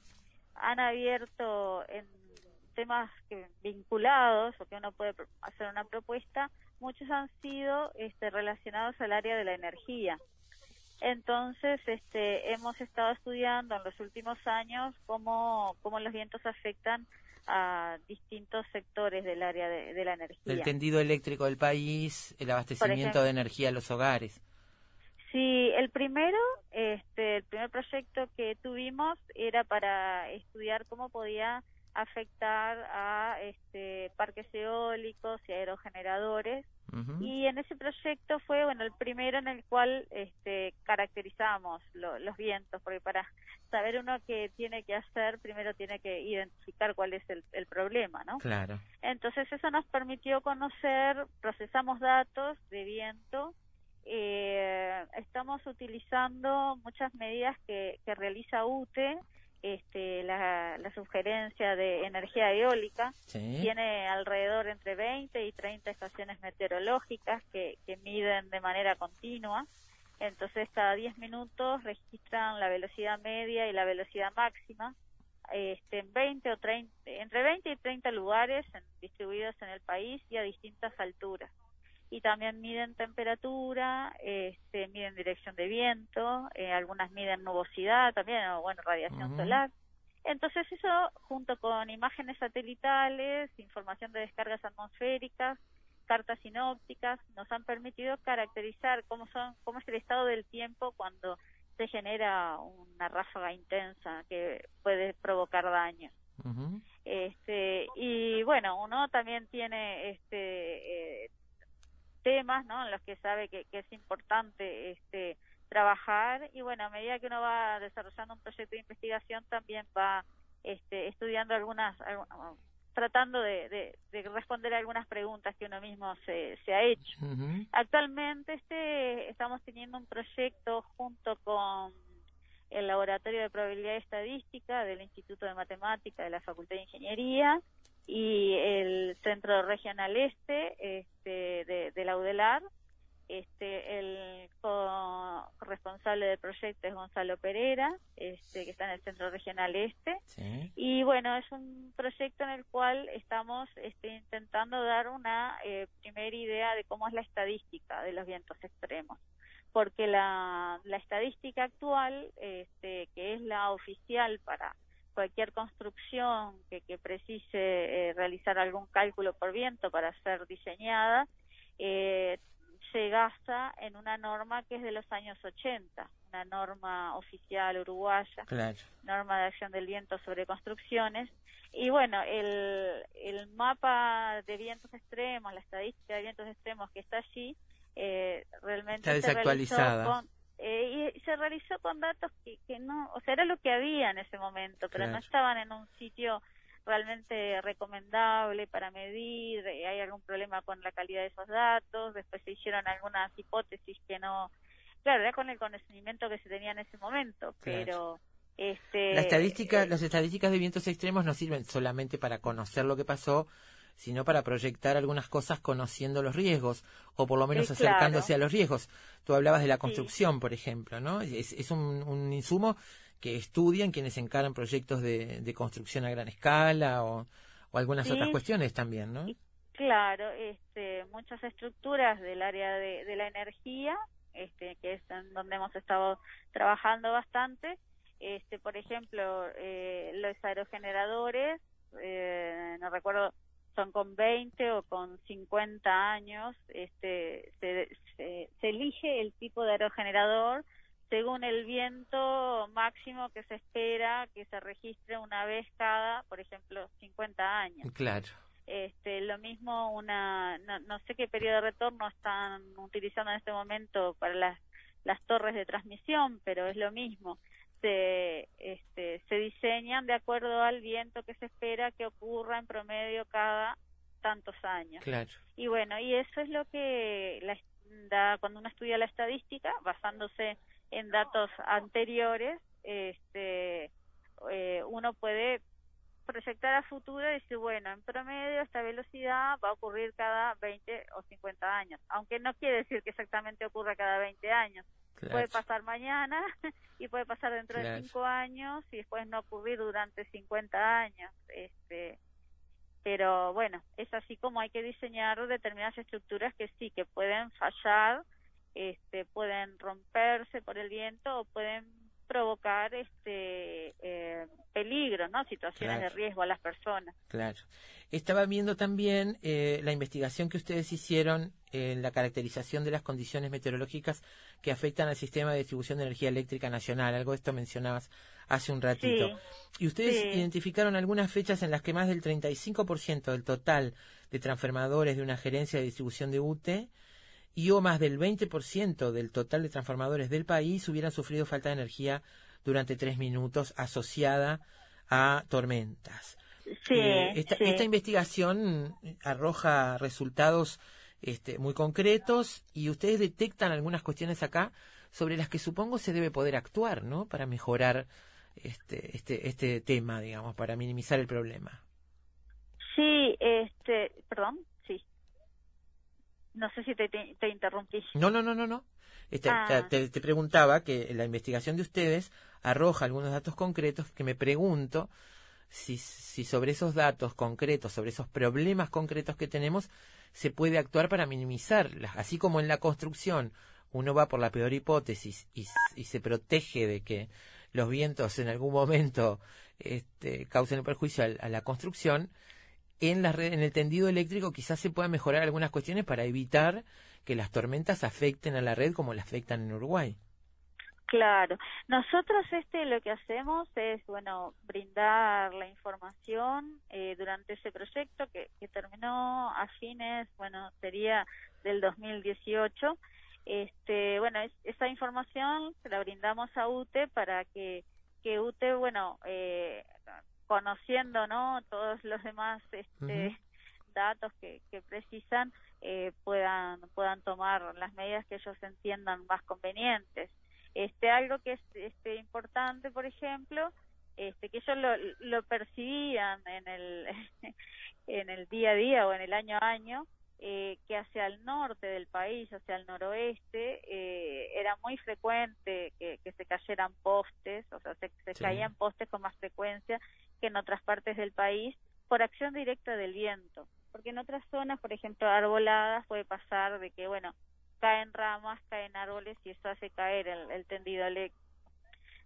Speaker 5: han abierto en temas que, vinculados o que uno puede hacer una propuesta, muchos han sido este, relacionados al área de la energía. Entonces, este, hemos estado estudiando en los últimos años cómo, cómo los vientos afectan a distintos sectores del área de, la energía.
Speaker 2: El tendido eléctrico del país, el abastecimiento de energía a los hogares.
Speaker 5: Sí, el primero, este, el primer proyecto que tuvimos era para estudiar cómo podía afectar a este, parques eólicos y aerogeneradores y en ese proyecto fue bueno el primero en el cual este, caracterizamos los vientos porque para saber uno qué tiene que hacer primero tiene que identificar cuál es el, problema no
Speaker 2: claro.
Speaker 5: Entonces eso nos permitió conocer procesamos datos de viento eh, estamos utilizando muchas medidas que, que realiza UTE este, la, sugerencia de energía eólica. Tiene alrededor entre 20 y 30 estaciones meteorológicas que, que miden de manera continua. Entonces, cada 10 minutos registran la velocidad media y la velocidad máxima este, en 20 o 30, entre 20 y 30 lugares distribuidos en el país y a distintas alturas y también miden temperatura, este, miden dirección de viento, eh, algunas miden nubosidad también, o bueno, radiación solar. Entonces eso, junto con imágenes satelitales, información de descargas atmosféricas, cartas sinópticas nos han permitido caracterizar cómo son cómo es el estado del tiempo cuando se genera una ráfaga intensa que puede provocar daño. Este y bueno, uno también tiene este eh, temas, ¿no? En los que sabe que, que es importante este trabajar y bueno, a medida que uno va desarrollando un proyecto de investigación también va este, estudiando algunas, tratando de, responder algunas preguntas que uno mismo se, se ha hecho. Actualmente este, estamos teniendo un proyecto junto con el Laboratorio de Probabilidad y Estadística del Instituto de Matemática de la Facultad de Ingeniería y el Centro Regional Este este, de, de la UDELAR este, el corresponsable del proyecto es Gonzalo Pereira, este, que está en el Centro Regional Este. Y bueno, es un proyecto en el cual estamos este, intentando dar una eh, primera idea de cómo es la estadística de los vientos extremos. Porque la, la estadística actual, este, que es la oficial para cualquier construcción que, que precise eh, realizar algún cálculo por viento para ser diseñada, eh, se gasta en una norma que es de los años 80, una norma oficial uruguaya, norma de acción del viento sobre construcciones. Y bueno, el, el mapa de vientos extremos, la estadística de vientos extremos que está allí, eh, realmente
Speaker 2: está desactualizada.
Speaker 5: Eh, y se realizó con datos que, que no, o sea, era lo que había en ese momento, pero no estaban en un sitio realmente recomendable para medir, eh, hay algún problema con la calidad de esos datos, después se hicieron algunas hipótesis que no, claro, era con el conocimiento que se tenía en ese momento, pero... Este,
Speaker 2: la estadística, eh, las estadísticas de vientos extremos no sirven solamente para conocer lo que pasó, sino para proyectar algunas cosas conociendo los riesgos o por lo menos acercándose a los riesgos. Tú hablabas de la construcción, por ejemplo, ¿no? Es, es un, un, insumo que estudian quienes encaran proyectos de, de construcción a gran escala o, o algunas otras cuestiones también, ¿no?
Speaker 5: Claro, este, muchas estructuras del área de, de la energía, este, que es en donde hemos estado trabajando bastante. Este, por ejemplo, eh, los aerogeneradores, eh, no recuerdo, son con 20 o con 50 años. Este, se, se, se elige el tipo de aerogenerador según el viento máximo que se espera que se registre una vez cada, por ejemplo, 50 años.
Speaker 2: Claro.
Speaker 5: Este, lo mismo una, no, sé qué periodo de retorno están utilizando en este momento para las, las torres de transmisión, pero es lo mismo. Se, este, se diseñan de acuerdo al viento que se espera que ocurra en promedio cada tantos años.
Speaker 2: Claro.
Speaker 5: Y bueno, y eso es lo que la, da, cuando uno estudia la estadística, basándose en datos anteriores, este, eh, uno puede proyectar a futuro y decir, bueno, en promedio esta velocidad va a ocurrir cada 20 o 50 años, aunque no quiere decir que exactamente ocurra cada 20 años. Puede pasar mañana y puede pasar dentro de 5 años y después no ocurrir durante 50 años. Este, pero bueno, es así como hay que diseñar determinadas estructuras que sí, que pueden fallar este, pueden romperse por el viento o pueden provocar este eh, peligro, ¿no? Situaciones de riesgo a las personas.
Speaker 2: Claro. Estaba viendo también eh, la investigación que ustedes hicieron en la caracterización de las condiciones meteorológicas que afectan al sistema de distribución de energía eléctrica nacional. Algo de esto mencionabas hace un ratito. y ustedes identificaron algunas fechas en las que más del 35% del total de transformadores de una gerencia de distribución de UTE y o más del 20% del total de transformadores del país hubieran sufrido falta de energía durante tres minutos asociada a tormentas.
Speaker 5: Sí,
Speaker 2: eh, esta, investigación arroja resultados este, muy concretos y ustedes detectan algunas cuestiones acá sobre las que supongo se debe poder actuar, ¿no? Para mejorar este, este, este tema, digamos, para minimizar el problema.
Speaker 5: Sí, este, perdón. No sé si te, te, interrumpí.
Speaker 2: No, no, no, no, no. Este, ah. te, preguntaba que la investigación de ustedes arroja algunos datos concretos que me pregunto si, si sobre esos datos concretos, sobre esos problemas concretos que tenemos, se puede actuar para minimizarlas. Así como en la construcción uno va por la peor hipótesis y, y se protege de que los vientos en algún momento este, causen el perjuicio a la construcción, en la red, en el tendido eléctrico quizás se puedan mejorar algunas cuestiones para evitar que las tormentas afecten a la red como la afectan en Uruguay.
Speaker 5: Claro, nosotros este lo que hacemos es bueno brindar la información eh, durante ese proyecto que, que terminó a fines bueno sería del 2018 este bueno esa información la brindamos a UTE para que que UTE bueno eh, conociendo no todos los demás este datos que, que precisan eh, puedan puedan tomar las medidas que ellos entiendan más convenientes. Este algo que es este importante por ejemplo este que ellos lo, lo percibían en el en el día a día o en el año a año eh, que hacia el norte del país, hacia el noroeste, eh, era muy frecuente que, que, se cayeran postes, o sea, se, se caían postes con más frecuencia que en otras partes del país por acción directa del viento. Porque en otras zonas, por ejemplo, arboladas, puede pasar de que, bueno, caen ramas, caen árboles y eso hace caer el, el tendido eléctrico.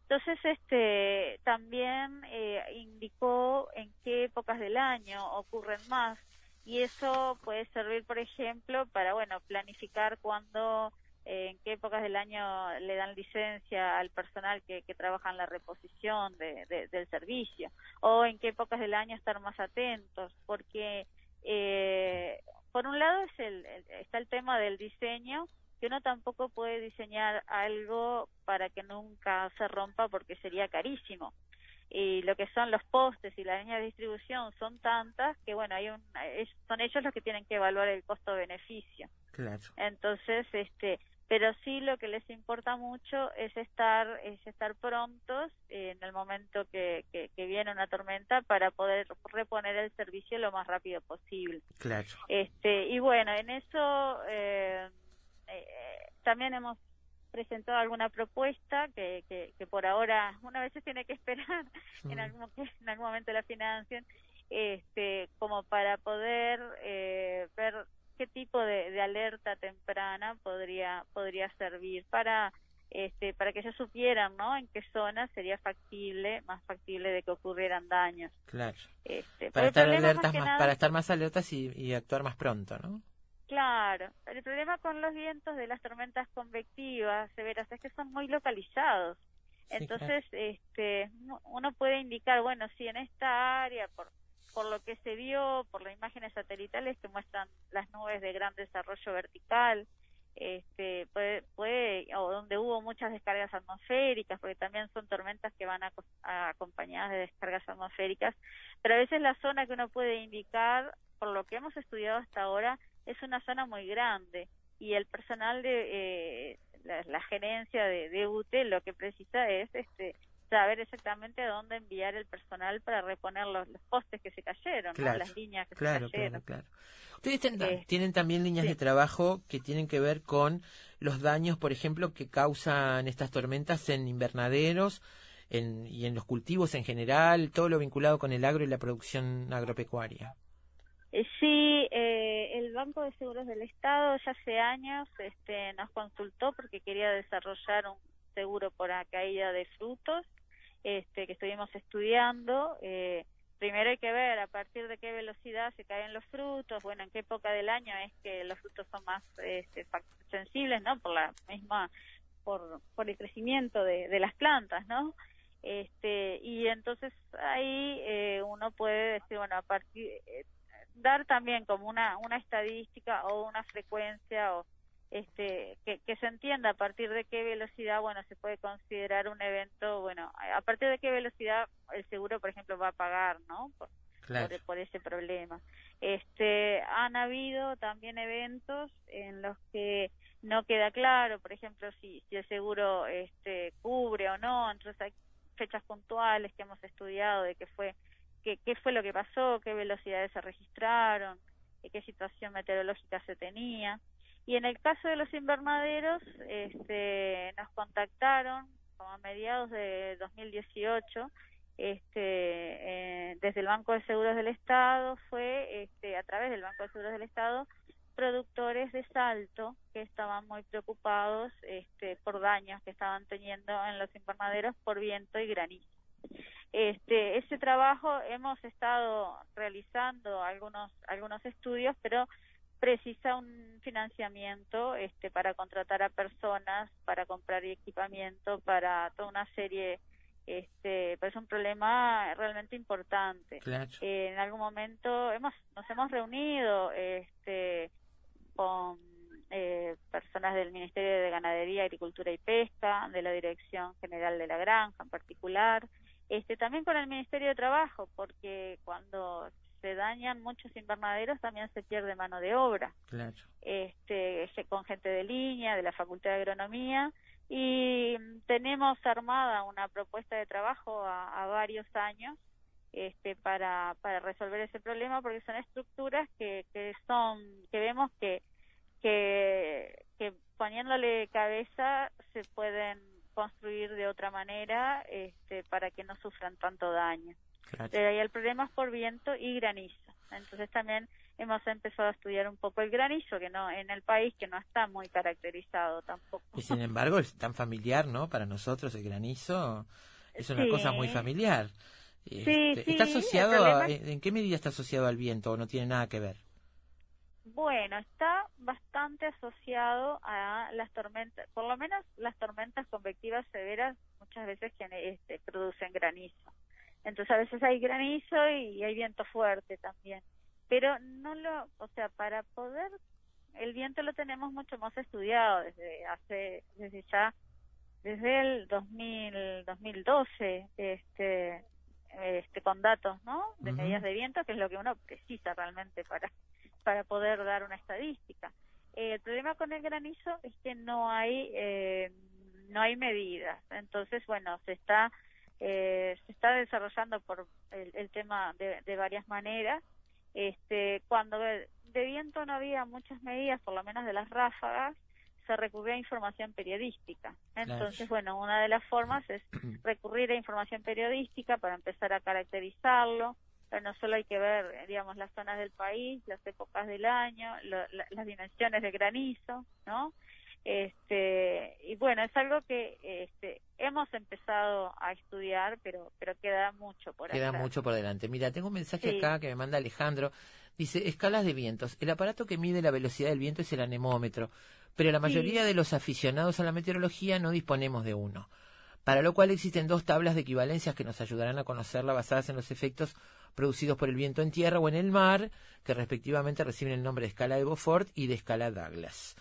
Speaker 5: Entonces, este, también eh, indicó en qué épocas del año ocurren más y eso puede servir, por ejemplo, para, bueno, planificar cuándo, en qué épocas del año le dan licencia al personal que, que trabaja en la reposición de, de, del servicio, o en qué épocas del año estar más atentos, porque eh, por un lado es el, está el tema del diseño, que uno tampoco puede diseñar algo para que nunca se rompa porque sería carísimo. Y lo que son los postes y la línea de distribución son tantas que bueno hay un son ellos los que tienen que evaluar el costo beneficio
Speaker 2: claro.
Speaker 5: Entonces este pero sí lo que les importa mucho es estar es estar prontos en el momento que, que, que, viene una tormenta para poder reponer el servicio lo más rápido posible.
Speaker 2: Claro.
Speaker 5: Este y bueno en eso eh, eh, también hemos presentó alguna propuesta que, que, que, por ahora una vez tiene que esperar en algún en algún momento la financien este como para poder eh, tipo de, de, alerta temprana podría podría servir para este para que ellos supieran no en qué zona sería factible más factible de que ocurrieran daños.
Speaker 2: Claro.
Speaker 5: Este,
Speaker 2: para estar alertas más, para estar más alertas y, y actuar más pronto no
Speaker 5: Claro, el problema con los vientos de las tormentas convectivas severas es que son muy localizados. Entonces, claro. este, uno puede indicar, bueno, si en esta área, por, por lo que se vio, por las imágenes satelitales que muestran las nubes de gran desarrollo vertical, este, puede, o donde hubo muchas descargas atmosféricas, porque también son tormentas que van a, acompañadas de descargas atmosféricas, pero a veces la zona que uno puede indicar, por lo que hemos estudiado hasta ahora, es una zona muy grande y el personal de eh, la, la, gerencia de, de UTE lo que precisa es este saber exactamente a dónde enviar el personal para reponer los, los postes que se cayeron,
Speaker 2: claro,
Speaker 5: ¿no? las líneas que
Speaker 2: claro,
Speaker 5: se cayeron.
Speaker 2: Claro. Ustedes ten, eh, tienen también líneas sí. de trabajo que tienen que ver con los daños, por ejemplo, que causan estas tormentas en invernaderos en, y en los cultivos en general, todo lo vinculado con el agro y la producción agropecuaria.
Speaker 5: Eh, sí, eh, el Banco de Seguros del Estado ya hace años este, nos consultó porque quería desarrollar un seguro por la caída de frutos este, que estuvimos estudiando. Eh, primero hay que ver a partir de qué velocidad se caen los frutos, bueno, en qué época del año es que los frutos son más este, sensibles, ¿no? Por la misma, por, por el crecimiento de, de las plantas, ¿no? Este, y entonces ahí eh, uno puede decir, bueno, a partir, eh, dar también como una, una estadística o una frecuencia o este que, que se entienda a partir de qué velocidad bueno se puede considerar un evento bueno a partir de qué velocidad el seguro por ejemplo va a pagar no por,
Speaker 2: claro.
Speaker 5: por, por, ese problema este han habido también eventos en los que no queda claro por ejemplo si si el seguro este cubre o no entonces hay fechas puntuales que hemos estudiado de que fue qué, qué fue lo que pasó, qué velocidades se registraron, qué situación meteorológica se tenía. Y en el caso de los invernaderos, este, nos contactaron como a mediados de 2018, este, eh, desde el Banco de Seguros del Estado, fue este, a través del Banco de Seguros del Estado, productores de Salto que estaban muy preocupados este, por daños que estaban teniendo en los invernaderos por viento y granizo. Este, ese trabajo hemos estado realizando algunos algunos estudios, pero precisa un financiamiento este, para contratar a personas, para comprar equipamiento, para toda una serie este pues es un problema realmente importante. Eh, en algún momento hemos nos hemos reunido este con eh, personas del Ministerio de Ganadería, Agricultura y Pesca, de la Dirección General de la Granja en particular, este también con el Ministerio de Trabajo, porque cuando se dañan muchos invernaderos también se pierde mano de obra.
Speaker 2: Claro.
Speaker 5: Este, con gente de línea, de la Facultad de Agronomía, y tenemos armada una propuesta de trabajo a, varios años este, para, para resolver ese problema, porque son estructuras que, que son, que vemos que, que, que poniéndole cabeza se pueden construir de otra manera este, para que no sufran tanto daño. De ahí el problema es por viento y granizo. Entonces también hemos empezado a estudiar un poco el granizo, que no en el país que no está muy caracterizado tampoco.
Speaker 2: Y sin embargo es tan familiar, ¿no? Para nosotros el granizo es una cosa muy familiar.
Speaker 5: Sí, este,
Speaker 2: ¿Está asociado en qué medida está asociado al viento o no tiene nada que ver?
Speaker 5: Bueno, está bastante asociado a las tormentas, por lo menos las tormentas convectivas severas muchas veces que este, producen granizo. Entonces a veces hay granizo y hay viento fuerte también. Pero no lo, o sea, para poder, el viento lo tenemos mucho más estudiado desde hace, desde ya, desde el 2000, 2012, este, este, con datos, ¿no? De medidas de viento, que es lo que uno precisa realmente para, para poder dar una estadística. el problema con el granizo es que no hay, eh, no hay medidas. Entonces, bueno, se está eh, se está desarrollando por el, tema de, varias maneras. Este, cuando de, viento no había muchas medidas, por lo menos de las ráfagas, se recurrió a información periodística. Entonces, bueno, una de las formas es recurrir a información periodística para empezar a caracterizarlo. Pero no solo hay que ver, digamos, las zonas del país, las épocas del año, las dimensiones de granizo, ¿no? Este, y bueno, es algo que este, hemos empezado a estudiar, pero, pero queda mucho por
Speaker 2: Queda mucho por delante. Mira, tengo un mensaje acá que me manda Alejandro. Dice, escalas de vientos. El aparato que mide la velocidad del viento es el anemómetro, pero la mayoría de los aficionados a la meteorología no disponemos de uno. Para lo cual existen dos tablas de equivalencias que nos ayudarán a conocerla basadas en los efectos producidos por el viento en tierra o en el mar, que respectivamente reciben el nombre de escala de Beaufort y de escala Douglas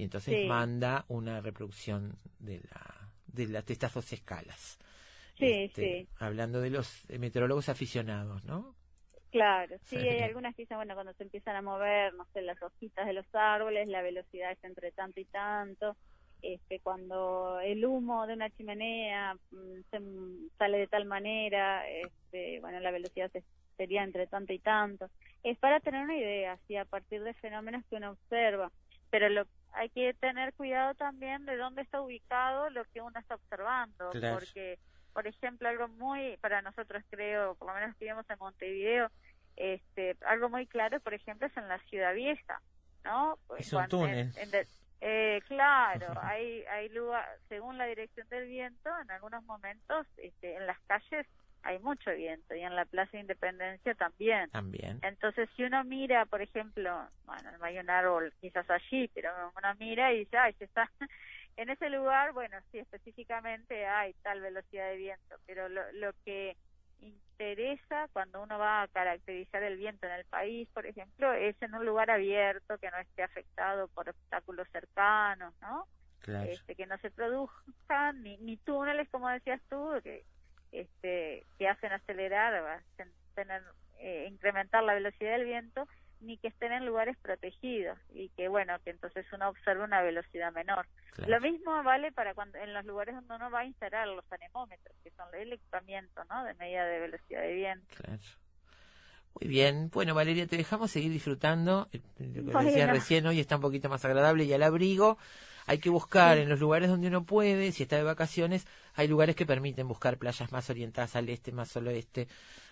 Speaker 2: y entonces manda una reproducción de la de, las estas dos escalas.
Speaker 5: Sí, este, sí.
Speaker 2: Hablando de los meteorólogos aficionados, ¿no?
Speaker 5: Claro, sí, hay algunas que dicen, bueno, cuando se empiezan a mover, no sé, las hojitas de los árboles, la velocidad es entre tanto y tanto, este, cuando el humo de una chimenea mm, se, sale de tal manera, este, bueno, la velocidad sería entre tanto y tanto. Es para tener una idea, así a partir de fenómenos que uno observa, pero lo hay que tener cuidado también de dónde está ubicado lo que uno está observando, porque, por ejemplo, algo muy, para nosotros creo, por lo menos que vivimos en Montevideo, este, algo muy claro, por ejemplo, es en la Ciudad Vieja, ¿no?
Speaker 2: Es
Speaker 5: eh, claro, hay, hay lugar, según la dirección del viento, en algunos momentos, este, en las calles hay mucho viento y en la Plaza de Independencia también.
Speaker 2: También.
Speaker 5: Entonces, si uno mira, por ejemplo, bueno, no hay un árbol quizás allí, pero uno mira y dice, ay, se está en ese lugar, bueno, sí, específicamente hay tal velocidad de viento, pero lo, lo que interesa cuando uno va a caracterizar el viento en el país, por ejemplo, es en un lugar abierto que no esté afectado por obstáculos cercanos, ¿no?
Speaker 2: Claro.
Speaker 5: Este, que no se produzcan ni, ni túneles, como decías tú, que este, que hacen acelerar, tener, eh, incrementar la velocidad del viento, ni que estén en lugares protegidos y que bueno que entonces uno observe una velocidad menor. Lo mismo vale para cuando en los lugares donde uno va a instalar los anemómetros, que son el equipamiento, ¿no? De medida de velocidad de viento.
Speaker 2: Muy bien, bueno Valeria, te dejamos seguir disfrutando. Eh, lo que decía recién, hoy está un poquito más agradable y al abrigo. Hay que buscar en los lugares donde uno puede, si está de vacaciones, hay lugares que permiten buscar playas más orientadas al este, más al oeste,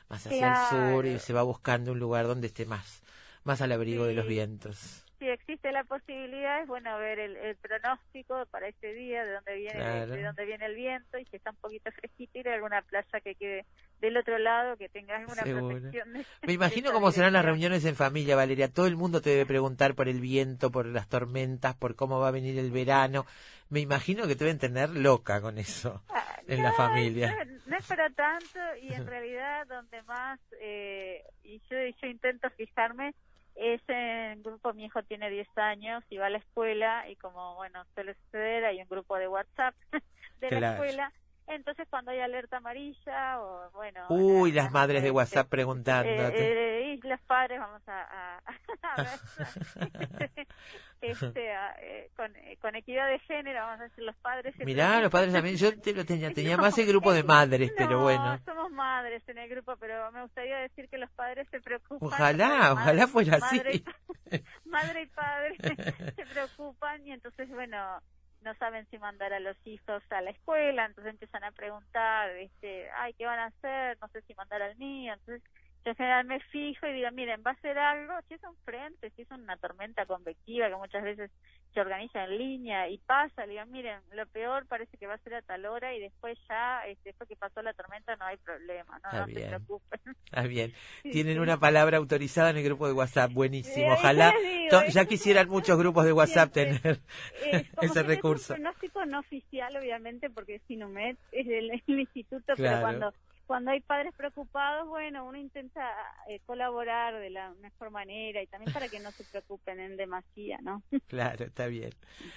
Speaker 2: más hacia el sur, y se va buscando un lugar donde esté más, más al abrigo de los vientos.
Speaker 5: Sí, existe la posibilidad es bueno ver el, pronóstico para este día, de dónde viene de dónde viene el viento y si está un poquito fresquito ir a alguna playa que quede del otro lado, que tenga alguna protección.
Speaker 2: Me imagino cómo serán las reuniones en familia, Valeria. Todo el mundo te debe preguntar por el viento, por las tormentas, por cómo va a venir el verano. Me imagino que te deben tener loca con eso ah, en la familia.
Speaker 5: No, es para tanto y en realidad donde más, eh, y yo, yo intento fijarme, es en grupo, mi hijo tiene 10 años y va a la escuela y como, bueno, suele suceder, hay un grupo de WhatsApp de la escuela entonces cuando hay alerta amarilla o bueno...
Speaker 2: Uy, las madres de WhatsApp este, preguntándote.
Speaker 5: Eh, eh, y los padres vamos a, a, ver, este, eh, con, con, equidad de género, vamos a decir los padres...
Speaker 2: Mirá, los padres también, yo te lo tenía, tenía más el grupo de madres, pero bueno.
Speaker 5: somos madres en el grupo, pero me gustaría decir que los padres se preocupan.
Speaker 2: Ojalá, ojalá fuera
Speaker 5: así.
Speaker 2: Madre
Speaker 5: y, madre y padre se preocupan y entonces, bueno no saben si mandar a los hijos a la escuela, entonces empiezan a preguntar, este, ay, ¿qué van a hacer? No sé si mandar al mío, entonces yo en general me fijo y digo, miren, va a ser algo, si es un frente, si es una tormenta convectiva que muchas veces se organiza en línea y pasa, le digo, miren, lo peor parece que va a ser a tal hora y después ya, este, después que pasó la tormenta no hay problema, no, no se preocupen.
Speaker 2: Está bien. Tienen una palabra autorizada en el grupo de WhatsApp, buenísimo. Ojalá, ya quisieran muchos grupos de WhatsApp tener ese recurso.
Speaker 5: Es un pronóstico no oficial, obviamente, porque es Sinumet, es el, instituto, pero cuando cuando hay padres preocupados, bueno, uno intenta eh, colaborar de la mejor manera y también para que no se preocupen en demasía, ¿no?
Speaker 2: Claro, está bien.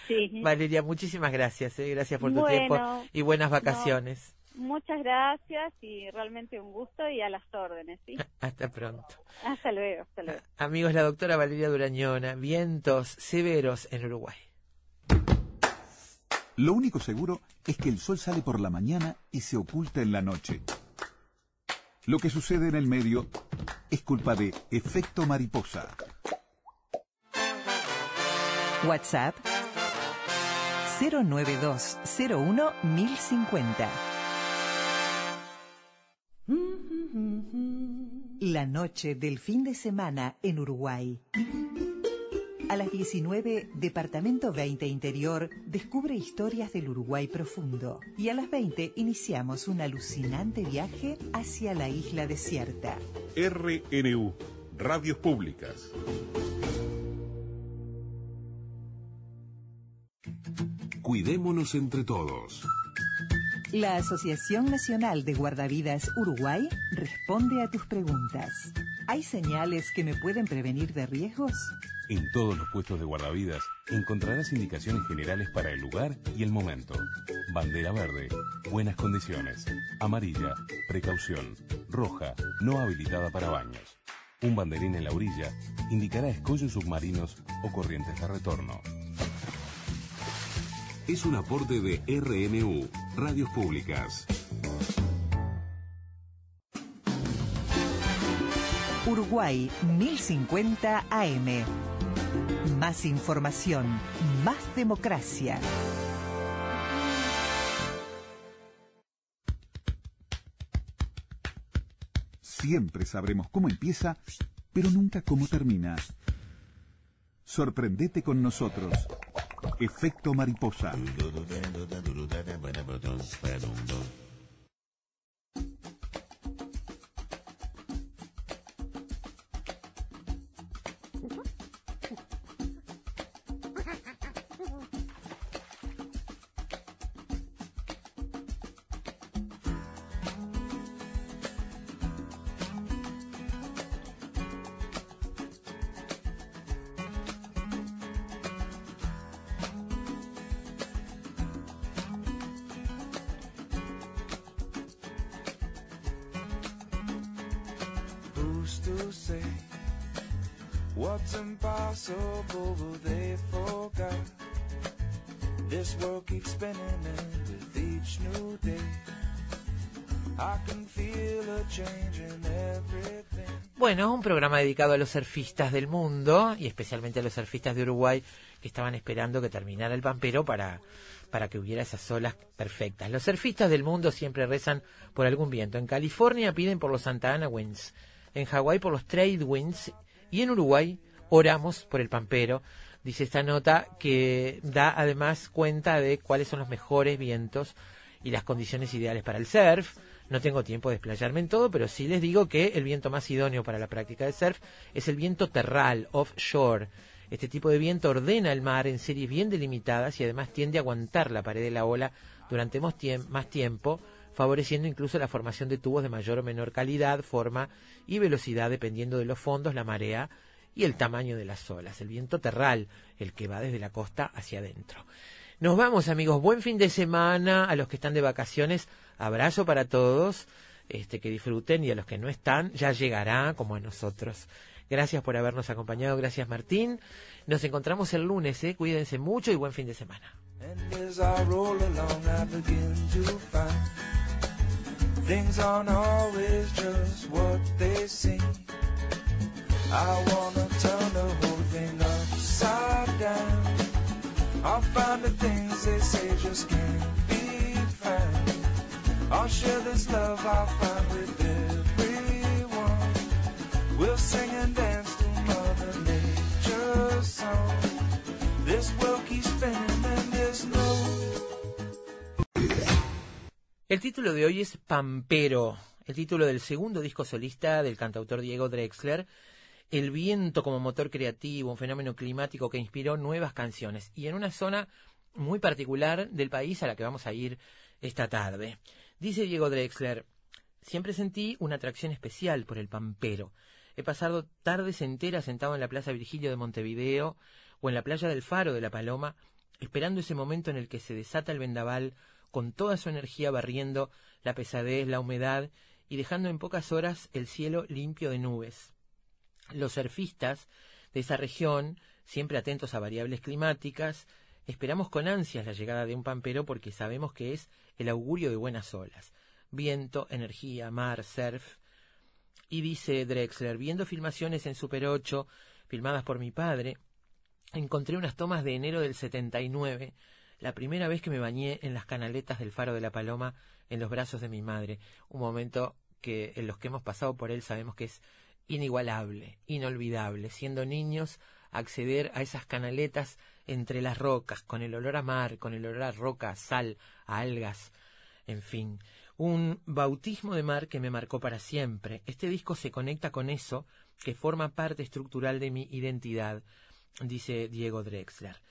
Speaker 2: Sí. Valeria, muchísimas gracias, ¿eh? gracias por tu tiempo y buenas vacaciones.
Speaker 5: muchas gracias y realmente un gusto y a las órdenes, ¿sí?
Speaker 2: Hasta pronto.
Speaker 5: Hasta luego, hasta luego.
Speaker 2: Amigos, la doctora Valeria Durañona, vientos severos en Uruguay.
Speaker 6: Lo único seguro es que el sol sale por la mañana y se oculta en la noche. Lo que sucede en el medio es culpa de efecto mariposa.
Speaker 7: WhatsApp 09201 1050. La noche del fin de semana en Uruguay. A las 19, Departamento 20 Interior descubre historias del Uruguay profundo. Y a las 20 iniciamos un alucinante viaje hacia la isla desierta.
Speaker 8: RNU, Radios Públicas. Cuidémonos entre todos.
Speaker 7: La Asociación Nacional de Guardavidas Uruguay responde a tus preguntas. ¿Hay señales que me pueden prevenir de riesgos?
Speaker 8: En todos los puestos de guardavidas encontrarás indicaciones generales para el lugar y el momento. Bandera verde, buenas condiciones. Amarilla, precaución. Roja, no habilitada para baños. Un banderín en la orilla indicará escollos submarinos o corrientes de retorno. Es un aporte de RNU, Radios Públicas.
Speaker 7: Uruguay 1050 AM. Más información, más democracia.
Speaker 6: Siempre sabremos cómo empieza, pero nunca cómo termina. Sorprendete con nosotros. Efecto mariposa.
Speaker 2: Dedicado a los surfistas del mundo y especialmente a los surfistas de Uruguay que estaban esperando que terminara el pampero para, para que hubiera esas olas perfectas. Los surfistas del mundo siempre rezan por algún viento. En California piden por los Santa Ana Winds, en Hawái por los Trade Winds y en Uruguay oramos por el pampero dice esta nota, que da además cuenta de cuáles son los mejores vientos y las condiciones ideales para el surf. No tengo tiempo de explayarme en todo, pero sí les digo que el viento más idóneo para la práctica de surf es el viento terral, offshore. Este tipo de viento ordena el mar en series bien delimitadas y además tiende a aguantar la pared de la ola durante más tiempo, favoreciendo incluso la formación de tubos de mayor o menor calidad, forma y velocidad dependiendo de los fondos, la marea y el tamaño de las olas. El viento terral, el que va desde la costa hacia adentro. Nos vamos, amigos. Buen fin de semana a los que están de vacaciones. Abrazo para todos. Este, que disfruten y a los que no están ya llegará como a nosotros. Gracias por habernos acompañado, gracias Martín. Nos encontramos el lunes, ¿eh? cuídense mucho y buen fin de semana. I'll find the things they say just can't be found. I'll share this love I'll find with everyone. We'll sing and dance to Mother Nature's song. This world keeps spinning and there's no. El título de hoy es Pampero, el título del segundo disco solista del cantautor Diego Drexler el viento como motor creativo, un fenómeno climático que inspiró nuevas canciones y en una zona muy particular del país a la que vamos a ir esta tarde. Dice Diego Drexler, siempre sentí una atracción especial por el pampero. He pasado tardes enteras sentado en la Plaza Virgilio de Montevideo o en la playa del Faro de la Paloma, esperando ese momento en el que se desata el vendaval con toda su energía barriendo la pesadez, la humedad y dejando en pocas horas el cielo limpio de nubes los surfistas de esa región, siempre atentos a variables climáticas, esperamos con ansias la llegada de un pampero porque sabemos que es el augurio de buenas olas. Viento, energía, mar, surf. Y dice Drexler, viendo filmaciones en Super 8, filmadas por mi padre, encontré unas tomas de enero del 79, la primera vez que me bañé en las canaletas del faro de la Paloma en los brazos de mi madre. Un momento que en los que hemos pasado por él sabemos que es inigualable, inolvidable, siendo niños, acceder a esas canaletas entre las rocas, con el olor a mar, con el olor a roca, sal, a algas, en fin, un bautismo de mar que me marcó para siempre. Este disco se conecta con eso que forma parte estructural de mi identidad, dice Diego Drexler.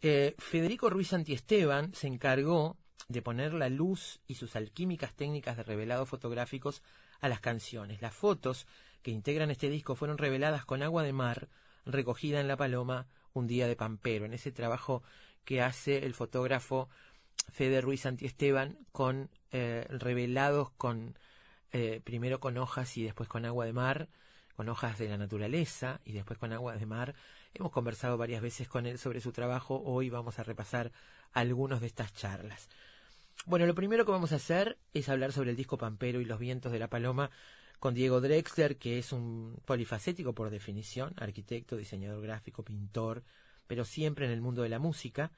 Speaker 2: Eh, Federico Ruiz Antiesteban se encargó de poner la luz y sus alquímicas técnicas de revelados fotográficos a las canciones. Las fotos que integran este disco fueron reveladas con agua de mar recogida en La Paloma un día de Pampero, en ese trabajo que hace el fotógrafo Fede Ruiz Antiesteban con eh, revelados con eh, primero con hojas y después con agua de mar, con hojas de la naturaleza y después con agua de mar. Hemos conversado varias veces con él sobre su trabajo, hoy vamos a repasar algunos de estas charlas. Bueno, lo primero que vamos a hacer es hablar sobre el disco Pampero y los vientos de la paloma con Diego Drexler, que es un polifacético por definición, arquitecto, diseñador gráfico, pintor, pero siempre en el mundo de la música.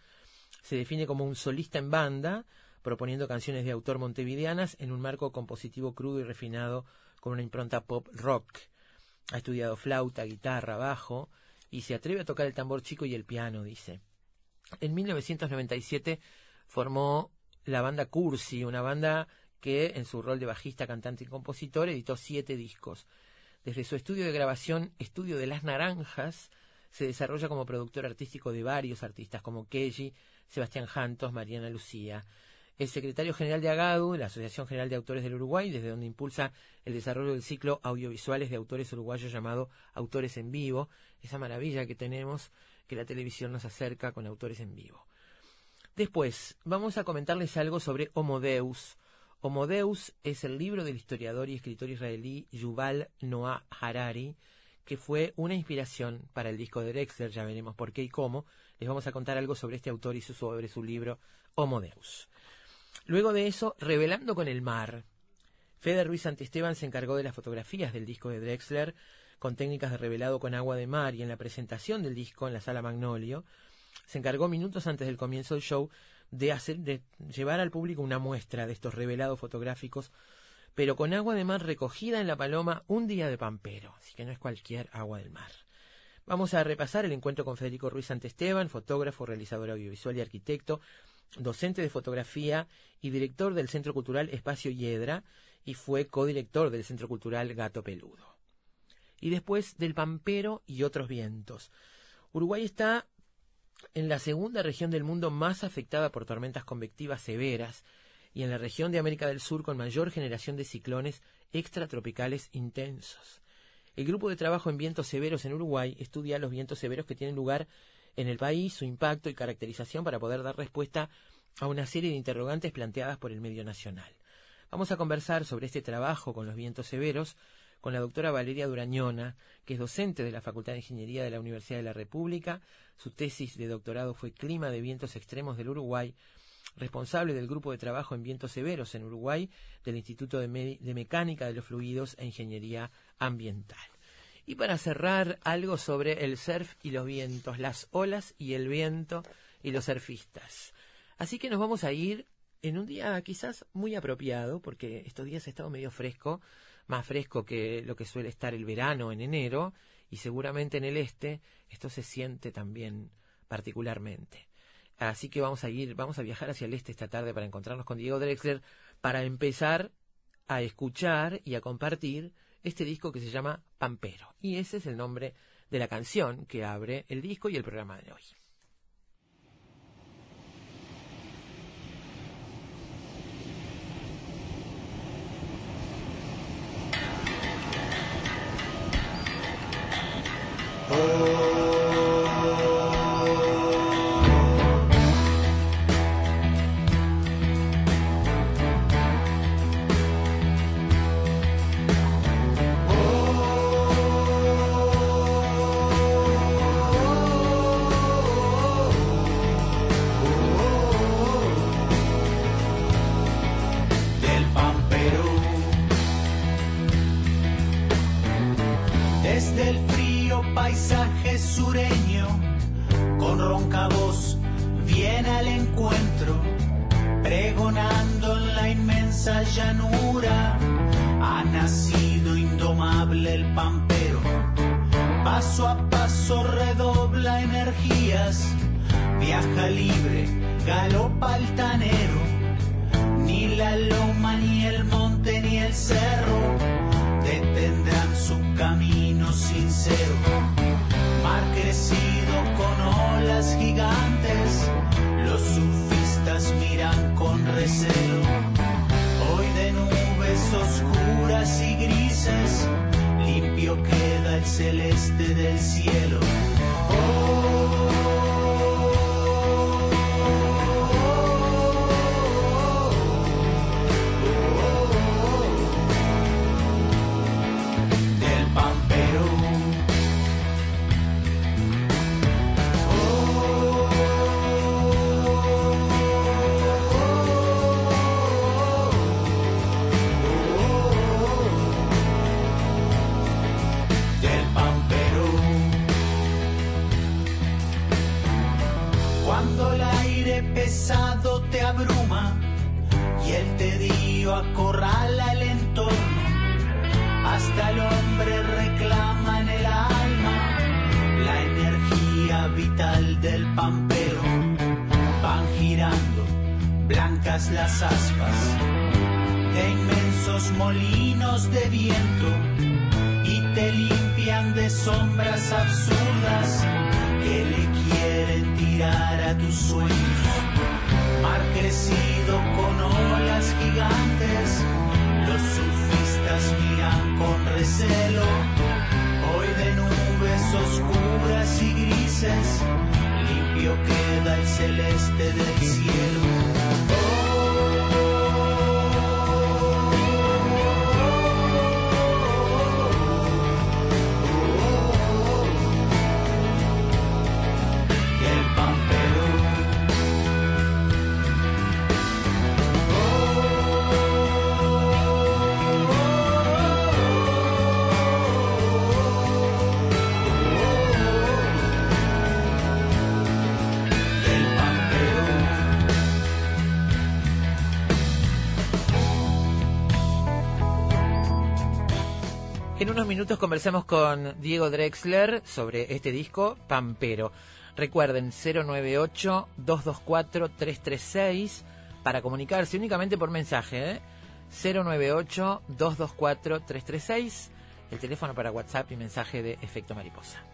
Speaker 2: Se define como un solista en banda, proponiendo canciones de autor montevideanas en un marco compositivo crudo y refinado con una impronta pop rock. Ha estudiado flauta, guitarra, bajo y se atreve a tocar el tambor chico y el piano, dice. En 1997 formó la banda Cursi, una banda que en su rol de bajista, cantante y compositor editó siete discos. Desde su estudio de grabación, Estudio de las Naranjas, se desarrolla como productor artístico de varios artistas como Keji, Sebastián Jantos, Mariana Lucía. Es secretario general de AGADU, la Asociación General de Autores del Uruguay, desde donde impulsa el desarrollo del ciclo audiovisuales de autores uruguayos llamado Autores en Vivo, esa maravilla que tenemos que la televisión nos acerca con autores en vivo. Después, vamos a comentarles algo sobre Homo Deus, Homo Deus es el libro del historiador y escritor israelí Yuval Noah Harari, que fue una inspiración para el disco de Drexler, ya veremos por qué y cómo. Les vamos a contar algo sobre este autor y sobre su libro Homo Deus. Luego de eso, Revelando con el mar. Fede Ruiz Santisteban se encargó de las fotografías del disco de Drexler, con técnicas de revelado con agua de mar y en la presentación del disco en la sala Magnolio. Se encargó minutos antes del comienzo del show de, hacer, de llevar al público una muestra de estos revelados fotográficos, pero con agua de mar recogida en la paloma un día de pampero, así que no es cualquier agua del mar. Vamos a repasar el encuentro con Federico Ruiz Santesteban, fotógrafo, realizador audiovisual y arquitecto, docente de fotografía y director del Centro Cultural Espacio Hiedra y fue codirector del Centro Cultural Gato Peludo. Y después del Pampero y otros vientos. Uruguay está en la segunda región del mundo más afectada por tormentas convectivas severas y en la región de América del Sur con mayor generación de ciclones extratropicales intensos. El grupo de trabajo en vientos severos en Uruguay estudia los vientos severos que tienen lugar en el país, su impacto y caracterización para poder dar respuesta a una serie de interrogantes planteadas por el medio nacional. Vamos a conversar sobre este trabajo con los vientos severos con la doctora Valeria Durañona, que es docente de la Facultad de Ingeniería de la Universidad de la República. Su tesis de doctorado fue Clima de Vientos Extremos del Uruguay, responsable del grupo de trabajo en vientos severos en Uruguay del Instituto de, de Mecánica de los Fluidos e Ingeniería Ambiental. Y para cerrar, algo sobre el surf y los vientos, las olas y el viento y los surfistas. Así que nos vamos a ir en un día quizás muy apropiado, porque estos días ha estado medio fresco, más fresco que lo que suele estar el verano en enero, y seguramente en el este esto se siente también particularmente. Así que vamos a ir, vamos a viajar hacia el este esta tarde para encontrarnos con Diego Drexler para empezar a escuchar y a compartir este disco que se llama Pampero. Y ese es el nombre de la canción que abre el disco y el programa de hoy.
Speaker 9: Del limpio queda el celeste del cielo.
Speaker 2: Unos minutos conversamos con Diego Drexler sobre este disco Pampero. Recuerden 098-224-336 para comunicarse únicamente por mensaje. ¿eh? 098-224-336, el teléfono para WhatsApp y mensaje de efecto mariposa.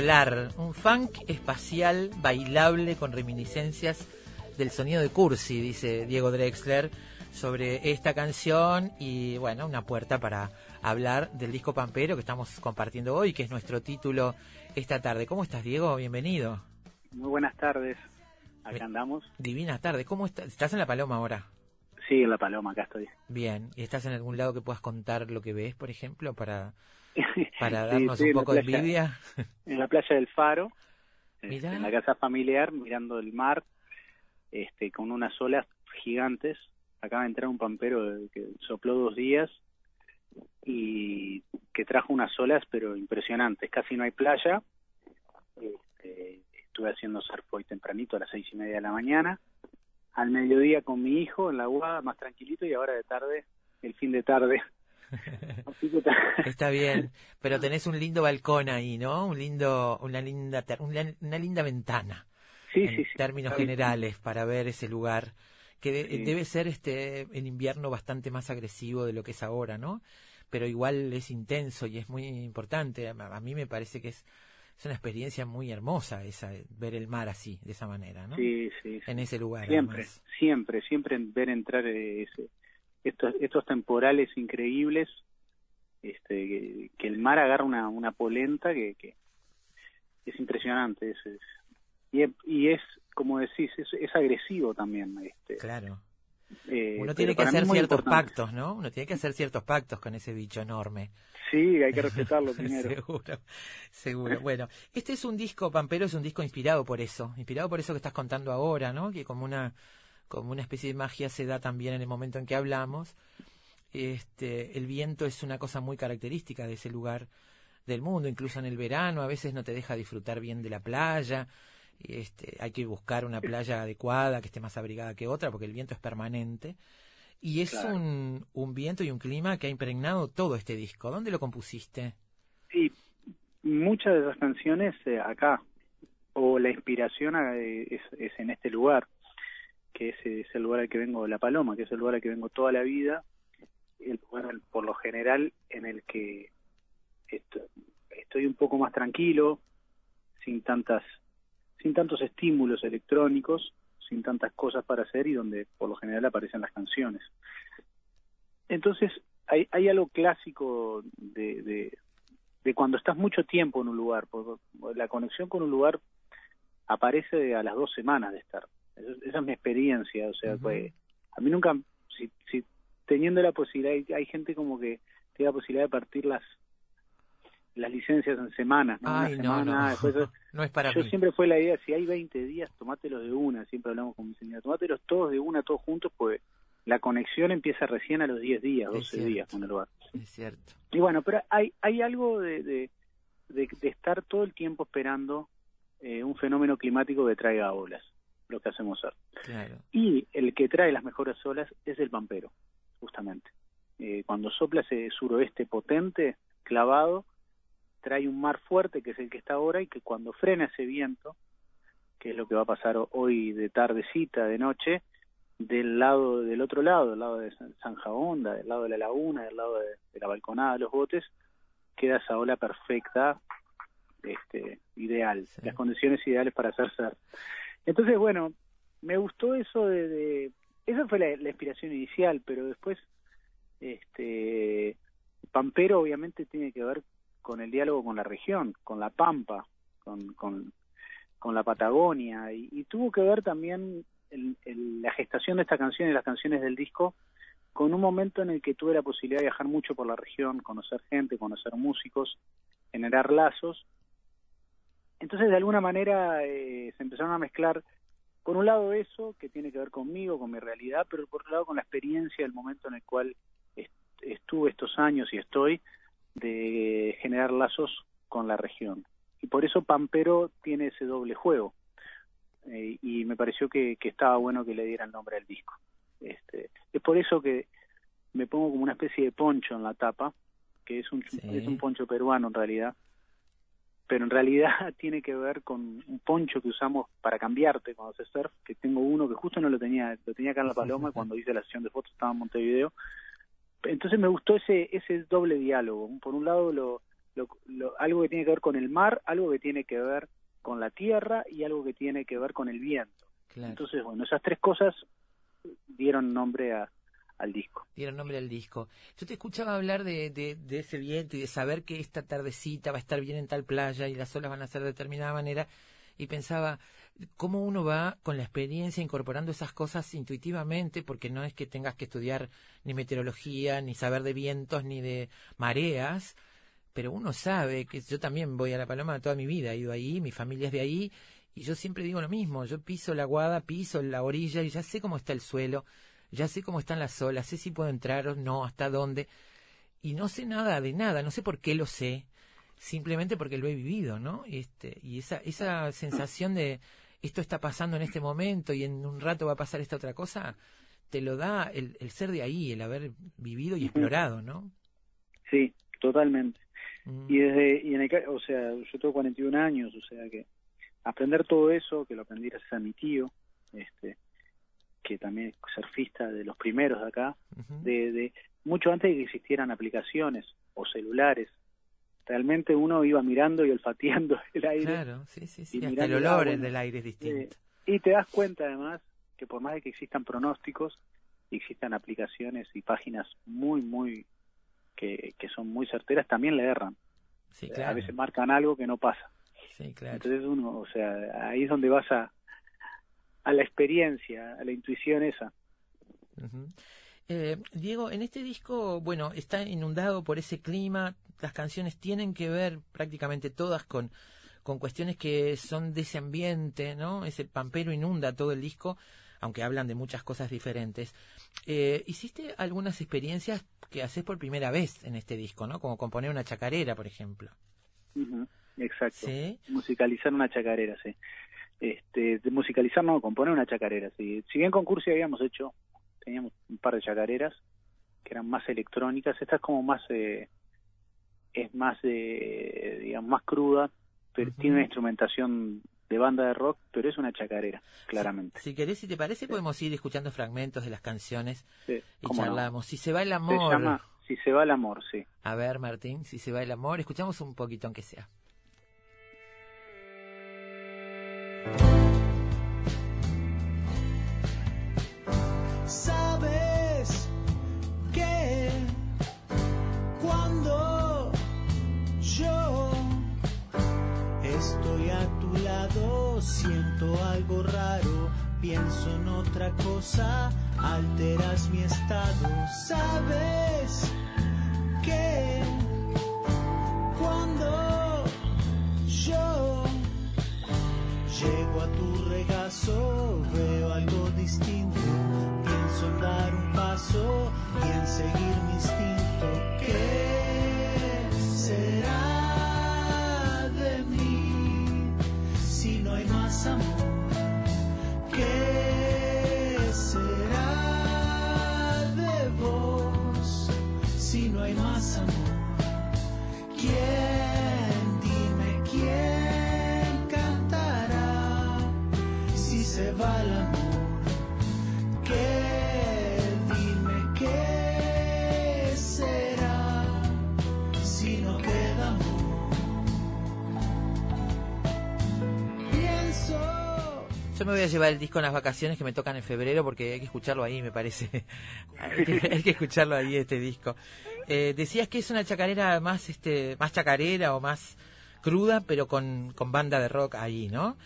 Speaker 9: Solar,
Speaker 2: un funk espacial bailable con reminiscencias del sonido de Cursi, dice Diego Drexler, sobre esta canción y bueno, una puerta para hablar del disco Pampero que estamos compartiendo hoy, que es nuestro título esta tarde. ¿Cómo estás, Diego? Bienvenido.
Speaker 10: Muy buenas tardes. Acá andamos.
Speaker 2: Divina tarde. ¿Cómo estás? ¿Estás en La Paloma ahora?
Speaker 10: Sí, en La Paloma, acá estoy.
Speaker 2: Bien. ¿Y estás en algún lado que puedas contar lo que ves, por ejemplo, para, para darnos
Speaker 10: sí,
Speaker 2: un poco de envidia?
Speaker 10: En la playa del Faro, este,
Speaker 2: Mirá.
Speaker 10: en la casa familiar, mirando el mar, este, con unas olas gigantes. Acaba de entrar un pampero que sopló dos días y que trajo unas olas, pero impresionantes. Casi no hay playa. Este, estuve haciendo surf hoy tempranito a las seis y media de la mañana. Al mediodía con mi hijo en la UA, más tranquilito, y ahora de tarde, el fin de tarde. Así que ta-
Speaker 2: Está bien, pero tenés un lindo balcón ahí, ¿no? Un lindo, una linda, una, una linda ventana.
Speaker 10: Sí,
Speaker 2: en
Speaker 10: sí, sí.
Speaker 2: términos generales para ver ese lugar que de- debe ser este en invierno bastante más agresivo de lo que es ahora, ¿no? Pero igual es intenso y es muy importante. A, a mí me parece que es, es una experiencia muy hermosa esa ver el mar así, de esa manera, ¿no?
Speaker 10: Sí, sí.
Speaker 2: En ese lugar.
Speaker 10: Siempre,
Speaker 2: además.
Speaker 10: siempre, siempre ver entrar eh, ese- estos, estos temporales increíbles, este, que, que el mar agarra una, una polenta que, que es impresionante. Es, es- y, es, y es, como decís, es, es agresivo también. Este,
Speaker 2: Claro.
Speaker 10: eh,
Speaker 2: Uno tiene que hacer ciertos
Speaker 10: importante.
Speaker 2: pactos, ¿no? Uno tiene que hacer ciertos pactos con ese bicho enorme.
Speaker 10: Sí, hay que respetarlo primero.
Speaker 2: seguro, seguro. Bueno, este es un disco, Pampero es un disco inspirado por eso, inspirado por eso que estás contando ahora, ¿no? Que como una, como una especie de magia se da también en el momento en que hablamos. Este, el viento es una cosa muy característica de ese lugar del mundo, incluso en el verano, a veces no te deja disfrutar bien de la playa. Este, hay que buscar una playa adecuada, que esté más abrigada que otra, porque el viento es permanente. Y es
Speaker 10: Claro.
Speaker 2: un, un viento y un clima que ha impregnado todo este disco. ¿Dónde lo compusiste?
Speaker 10: Sí, muchas de esas canciones eh, acá, o la inspiración eh, es, es en este lugar, que es, es el lugar al que vengo La Paloma, que es el lugar al que vengo toda la vida, el lugar por lo general en el que esto- estoy un poco más tranquilo, sin tantas, sin tantos estímulos electrónicos, sin tantas cosas para hacer y donde por lo general aparecen las canciones. Entonces, hay, hay algo clásico de, de, cuando estás mucho tiempo en un lugar, la conexión con un lugar aparece a las dos semanas de estar. Esa, es mi experiencia, o sea,
Speaker 2: Ujú.
Speaker 10: pues, a mí nunca, si, si teniendo la posibilidad, hay, hay gente como que tiene la posibilidad de partir las las licencias en semanas, ¿no?
Speaker 2: Ay,
Speaker 10: Una
Speaker 2: no,
Speaker 10: semana,
Speaker 2: no.
Speaker 10: después
Speaker 2: no es para
Speaker 10: yo
Speaker 2: mí.
Speaker 10: siempre fue la idea, si hay 20 días, tomátelos de una, siempre hablamos con mi señora, tomátelos todos de una, todos juntos, pues la conexión empieza recién a los 10 días,
Speaker 2: Es
Speaker 10: 12
Speaker 2: cierto.
Speaker 10: días con el lugar.
Speaker 2: Es cierto.
Speaker 10: Y bueno, pero hay, hay algo de, de, de, de estar todo el tiempo esperando eh, un fenómeno climático que traiga olas, lo que hacemos ser.
Speaker 2: Claro.
Speaker 10: Y el que trae las mejores olas es el pampero, justamente. Eh, cuando sopla ese suroeste potente, clavado, trae un mar fuerte, que es el que está ahora, y que cuando frena ese viento, que es lo que va a pasar ho- hoy de tardecita, de noche, del lado del otro lado, del lado de San- Zanja Honda, del lado de la laguna, del lado de, de la balconada de los botes, queda esa ola perfecta, este, ideal,
Speaker 2: Sí.
Speaker 10: las condiciones ideales para hacer surf. Entonces, bueno, me gustó eso de, de- esa fue la, la inspiración inicial, pero después, este, Pampero obviamente tiene que ver con el diálogo con la región, con la Pampa, con, con, la Patagonia, y, tuvo que ver también el- la gestación de esta canción y las canciones del disco con un momento en el que tuve la posibilidad de viajar mucho por la región, conocer gente, conocer músicos, generar lazos. Entonces, de alguna manera, eh, se empezaron a mezclar, por un lado eso, que tiene que ver conmigo, con mi realidad, pero por otro lado con la experiencia del momento en el cual est- estuve estos años y estoy, de generar lazos con la región. Y por eso Pampero tiene ese doble juego. Eh, y me pareció que, que estaba bueno que le diera el nombre al disco. Este, es por eso que me pongo como una especie de poncho en la tapa, que es un,
Speaker 2: Sí.
Speaker 10: es un poncho peruano en realidad, pero en realidad tiene que ver con un poncho que usamos para cambiarte cuando haces surf, que tengo uno que justo no lo tenía, lo tenía acá en La Paloma cuando hice la sesión de fotos estaba en Montevideo. Entonces me gustó ese ese doble diálogo. Por un lado, lo, lo- lo- algo que tiene que ver con el mar, algo que tiene que ver con la tierra y algo que tiene que ver con el viento.
Speaker 2: Claro.
Speaker 10: Entonces, bueno, esas tres cosas dieron nombre a, al disco.
Speaker 2: dieron nombre al disco. Yo te escuchaba hablar de, de, de ese viento y de saber que esta tardecita va a estar bien en tal playa y las olas van a ser de determinada manera y pensaba cómo uno va con la experiencia incorporando esas cosas intuitivamente porque no es que tengas que estudiar ni meteorología, ni saber de vientos, ni de mareas, pero uno sabe que yo también voy a la Paloma toda mi vida, he ido ahí, mi familia es de ahí y yo siempre digo lo mismo, yo piso la guada, piso la orilla y ya sé cómo está el suelo, ya sé cómo están las olas, sé si puedo entrar o no, hasta dónde, y no sé nada de nada, no sé por qué lo sé, simplemente porque lo he vivido, ¿no? Este, y esa, esa sensación de esto está pasando en este momento y en un rato va a pasar esta otra cosa, te lo da el, el ser de ahí, el haber vivido y explorado, ¿no?
Speaker 10: Sí, totalmente.
Speaker 2: Mm.
Speaker 10: Y desde, y en el, o sea, yo tengo 41 años, o sea que aprender todo eso, que lo aprendí gracias a mi tío, este, que también es surfista de los primeros de acá, de, de mucho antes de que existieran aplicaciones o celulares. Realmente uno iba mirando y olfateando el aire
Speaker 2: Claro, sí, sí, sí.
Speaker 10: y
Speaker 2: Hasta el olor del aire es distinto.
Speaker 10: y te das cuenta además que por más de que existan pronósticos, existan aplicaciones y páginas muy, muy, que, que son muy certeras, también le erran.
Speaker 2: sí,
Speaker 10: A
Speaker 2: claro.
Speaker 10: veces marcan algo que no pasa.
Speaker 2: Sí, claro.
Speaker 10: Entonces uno, o sea, ahí es donde vas a, a la experiencia, a la intuición esa.
Speaker 2: Eh, Diego, en este disco, bueno, está inundado por ese clima, las canciones tienen que ver prácticamente todas con, con cuestiones que son de ese ambiente, ¿no? Ese pampero inunda todo el disco, aunque hablan de muchas cosas diferentes. Eh, ¿Hiciste algunas experiencias que haces por primera vez en este disco, ¿no? Como componer una chacarera, por ejemplo.
Speaker 10: Exacto.
Speaker 2: Sí.
Speaker 10: Musicalizar una chacarera, sí. Este, de musicalizar, no, componer una chacarera, sí. Si bien con Cursi habíamos hecho, teníamos un par de chacareras que eran más electrónicas, esta es como más, eh, es más, eh, digamos, más cruda, pero tiene una instrumentación de banda de rock, pero es una chacarera, claramente.
Speaker 2: Si querés, si te parece, podemos ir escuchando fragmentos de las canciones
Speaker 10: Sí,
Speaker 2: y
Speaker 10: no.
Speaker 2: charlamos. Si se va el
Speaker 10: Se
Speaker 2: amor.
Speaker 10: llama Si se va el amor, sí.
Speaker 2: A ver, Martín, si se va el amor, escuchamos un poquito aunque sea.
Speaker 9: Sabes que cuando yo estoy a tu lado siento algo raro, pienso en otra cosa, alteras mi estado. Sabes que cuando yo Llego a tu regazo, veo algo distinto. En dar un paso y en seguir mi instinto. ¿Qué será de mí si no hay más amor?
Speaker 2: Yo me voy a llevar el disco en las vacaciones que me tocan en febrero porque hay que escucharlo ahí, me parece. hay, que, hay que escucharlo ahí, este disco. Eh, decías que es una chacarera más, este, más chacarera o más cruda, pero con, con banda de rock ahí, ¿no?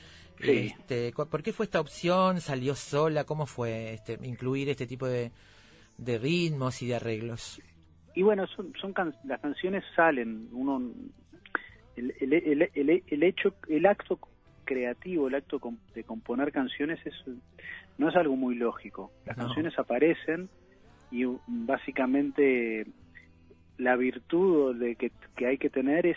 Speaker 10: Sí.
Speaker 2: Este, ¿Por qué fue esta opción? ¿Salió sola? ¿Cómo fue este, incluir este tipo de, de ritmos y de arreglos?
Speaker 10: Y bueno, son, son can- las canciones salen, uno el, el, el, el- el hecho, el acto creativo, el acto de componer canciones es no es algo muy lógico. Las
Speaker 2: No.
Speaker 10: canciones aparecen y básicamente la virtud de que, que hay que tener es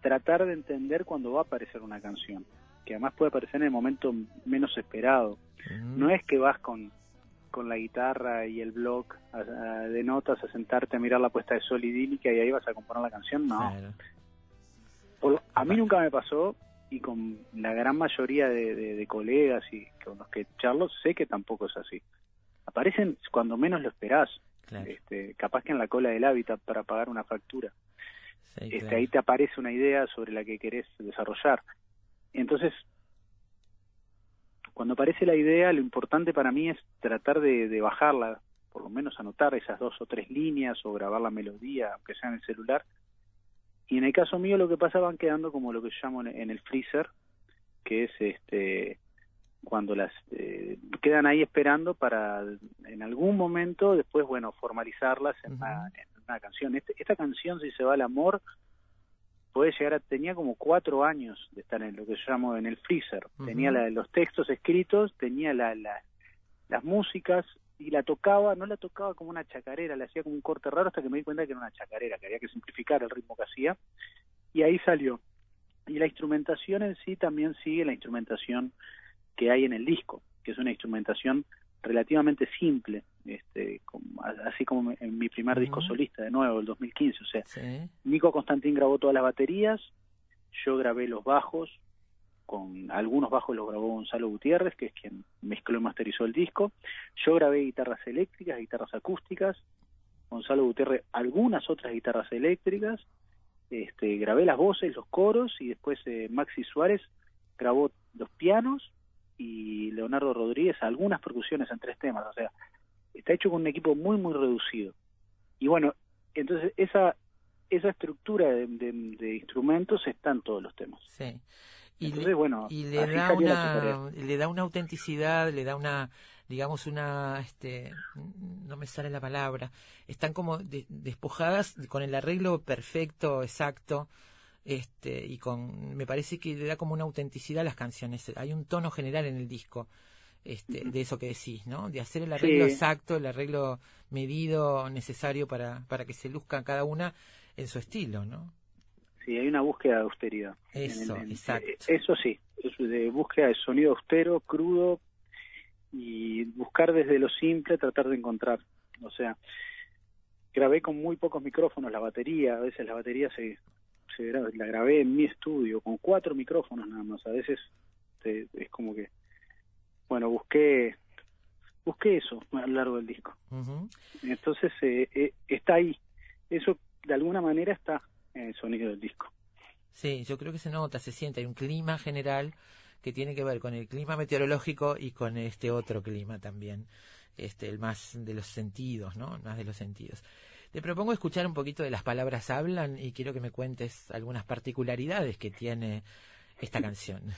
Speaker 10: tratar de entender cuando va a aparecer una canción, que además puede aparecer en el momento menos esperado.
Speaker 2: Mm,
Speaker 10: No es que vas con, con la guitarra y el blog de notas a sentarte a mirar la puesta de sol idílica y ahí vas a componer la canción, no.
Speaker 2: claro.
Speaker 10: Por- a mí nunca me pasó y con la gran mayoría de, de- de colegas y con los que charlo sé que tampoco es así. Aparecen cuando menos lo esperás,
Speaker 2: Claro,
Speaker 10: este, capaz que en la cola del hábitat para pagar una factura.
Speaker 2: sí,
Speaker 10: Este,
Speaker 2: claro.
Speaker 10: Ahí te aparece una idea sobre la que querés desarrollar. Entonces, cuando aparece la idea, lo importante para mí es tratar de, de bajarla, por lo menos anotar esas dos o tres líneas o grabar la melodía, aunque sea en el celular. Y en el caso mío lo que pasa van quedando como lo que yo llamo en, el freezer, que es este cuando las eh, quedan ahí esperando para en algún momento después bueno formalizarlas en, una, en una canción. Este- esta canción si se va al amor puede llegar a tenía como cuatro años de estar en lo que yo llamo en el freezer. Tenía la- los textos escritos tenía la, la- las músicas y la tocaba no la tocaba como una chacarera la hacía como un corte raro hasta que me di cuenta que era una chacarera que había que simplificar el ritmo que hacía y ahí salió y la instrumentación en sí también sigue la instrumentación que hay en el disco, que es una instrumentación relativamente simple, este, como- así como en mi primer disco solista, de nuevo, el 2015. O sea,
Speaker 2: Sí,
Speaker 10: Nico Constantín grabó todas las baterías, yo grabé los bajos, con algunos bajos los grabó Gonzalo Gutiérrez, que es quien mezcló y masterizó el disco. Yo grabé guitarras eléctricas, guitarras acústicas, Gonzalo Gutiérrez algunas otras guitarras eléctricas, este, grabé las voces, los coros y después eh, Maxi Suárez grabó los pianos y Leonardo Rodríguez algunas percusiones en tres temas, o sea, está hecho con un equipo muy muy reducido. Y bueno, entonces esa esa estructura de, de- instrumentos está en todos los temas.
Speaker 2: sí. Y
Speaker 10: Entonces,
Speaker 2: le,
Speaker 10: bueno,
Speaker 2: y le
Speaker 10: así
Speaker 2: da una le da una autenticidad, le da una digamos una este no me sale la palabra, están como de- despojadas con el arreglo perfecto, exacto. Este, y con me parece que le da como una autenticidad a las canciones. Hay un tono general en el disco. Este, de eso que decís, ¿no? De hacer el arreglo
Speaker 10: Sí.
Speaker 2: exacto, el arreglo medido, necesario para, para que se luzca cada una en su estilo, ¿no?
Speaker 10: Sí, hay una búsqueda de austeridad.
Speaker 2: Eso, exacto.
Speaker 10: eh, Eso sí, eso de búsqueda de sonido austero, crudo y buscar desde lo simple, tratar de encontrar. O sea, grabé con muy pocos micrófonos la batería, a veces la batería se, se la grabé en mi estudio con cuatro micrófonos nada más. A veces te- es como que, bueno, busqué busqué eso a lo largo del disco. Entonces eh, eh, está ahí. Eso de alguna manera está en el sonido del disco.
Speaker 2: Sí, yo creo que se nota, se siente, hay un clima general que tiene que ver con el clima meteorológico y con este otro clima también, este, el más de los sentidos, ¿no? Más de los sentidos. Te propongo escuchar un poquito de las palabras hablan y quiero que me cuentes algunas particularidades que tiene esta canción.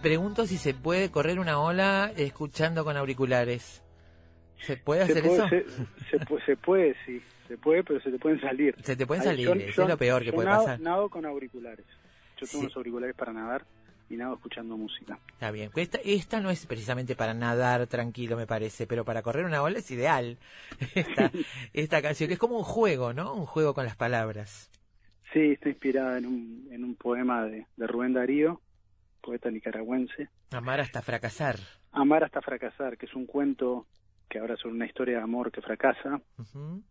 Speaker 2: Pregunto si se puede correr una ola escuchando con auriculares. ¿Se puede hacer
Speaker 10: puede,
Speaker 2: eso?
Speaker 10: Se, se puede, se puede, sí, se puede, pero se te pueden salir.
Speaker 2: Se te pueden
Speaker 10: Ahí,
Speaker 2: salir,
Speaker 10: yo-
Speaker 2: eso
Speaker 10: yo-
Speaker 2: es lo peor que
Speaker 10: yo
Speaker 2: puede
Speaker 10: nado,
Speaker 2: pasar.
Speaker 10: Nado con auriculares. Yo tengo
Speaker 2: Sí.
Speaker 10: unos auriculares para nadar y nado escuchando música.
Speaker 2: Está bien. Esta, esta no es precisamente para nadar tranquilo, me parece, pero para correr una ola es ideal. Esta, esta canción, que es como un juego, ¿no? Un juego con las palabras.
Speaker 10: Sí, está inspirada en un, en un poema de, de Rubén Darío, poeta nicaragüense.
Speaker 2: Amar hasta fracasar.
Speaker 10: Amar hasta fracasar, que es un cuento que ahora es una historia de amor que fracasa,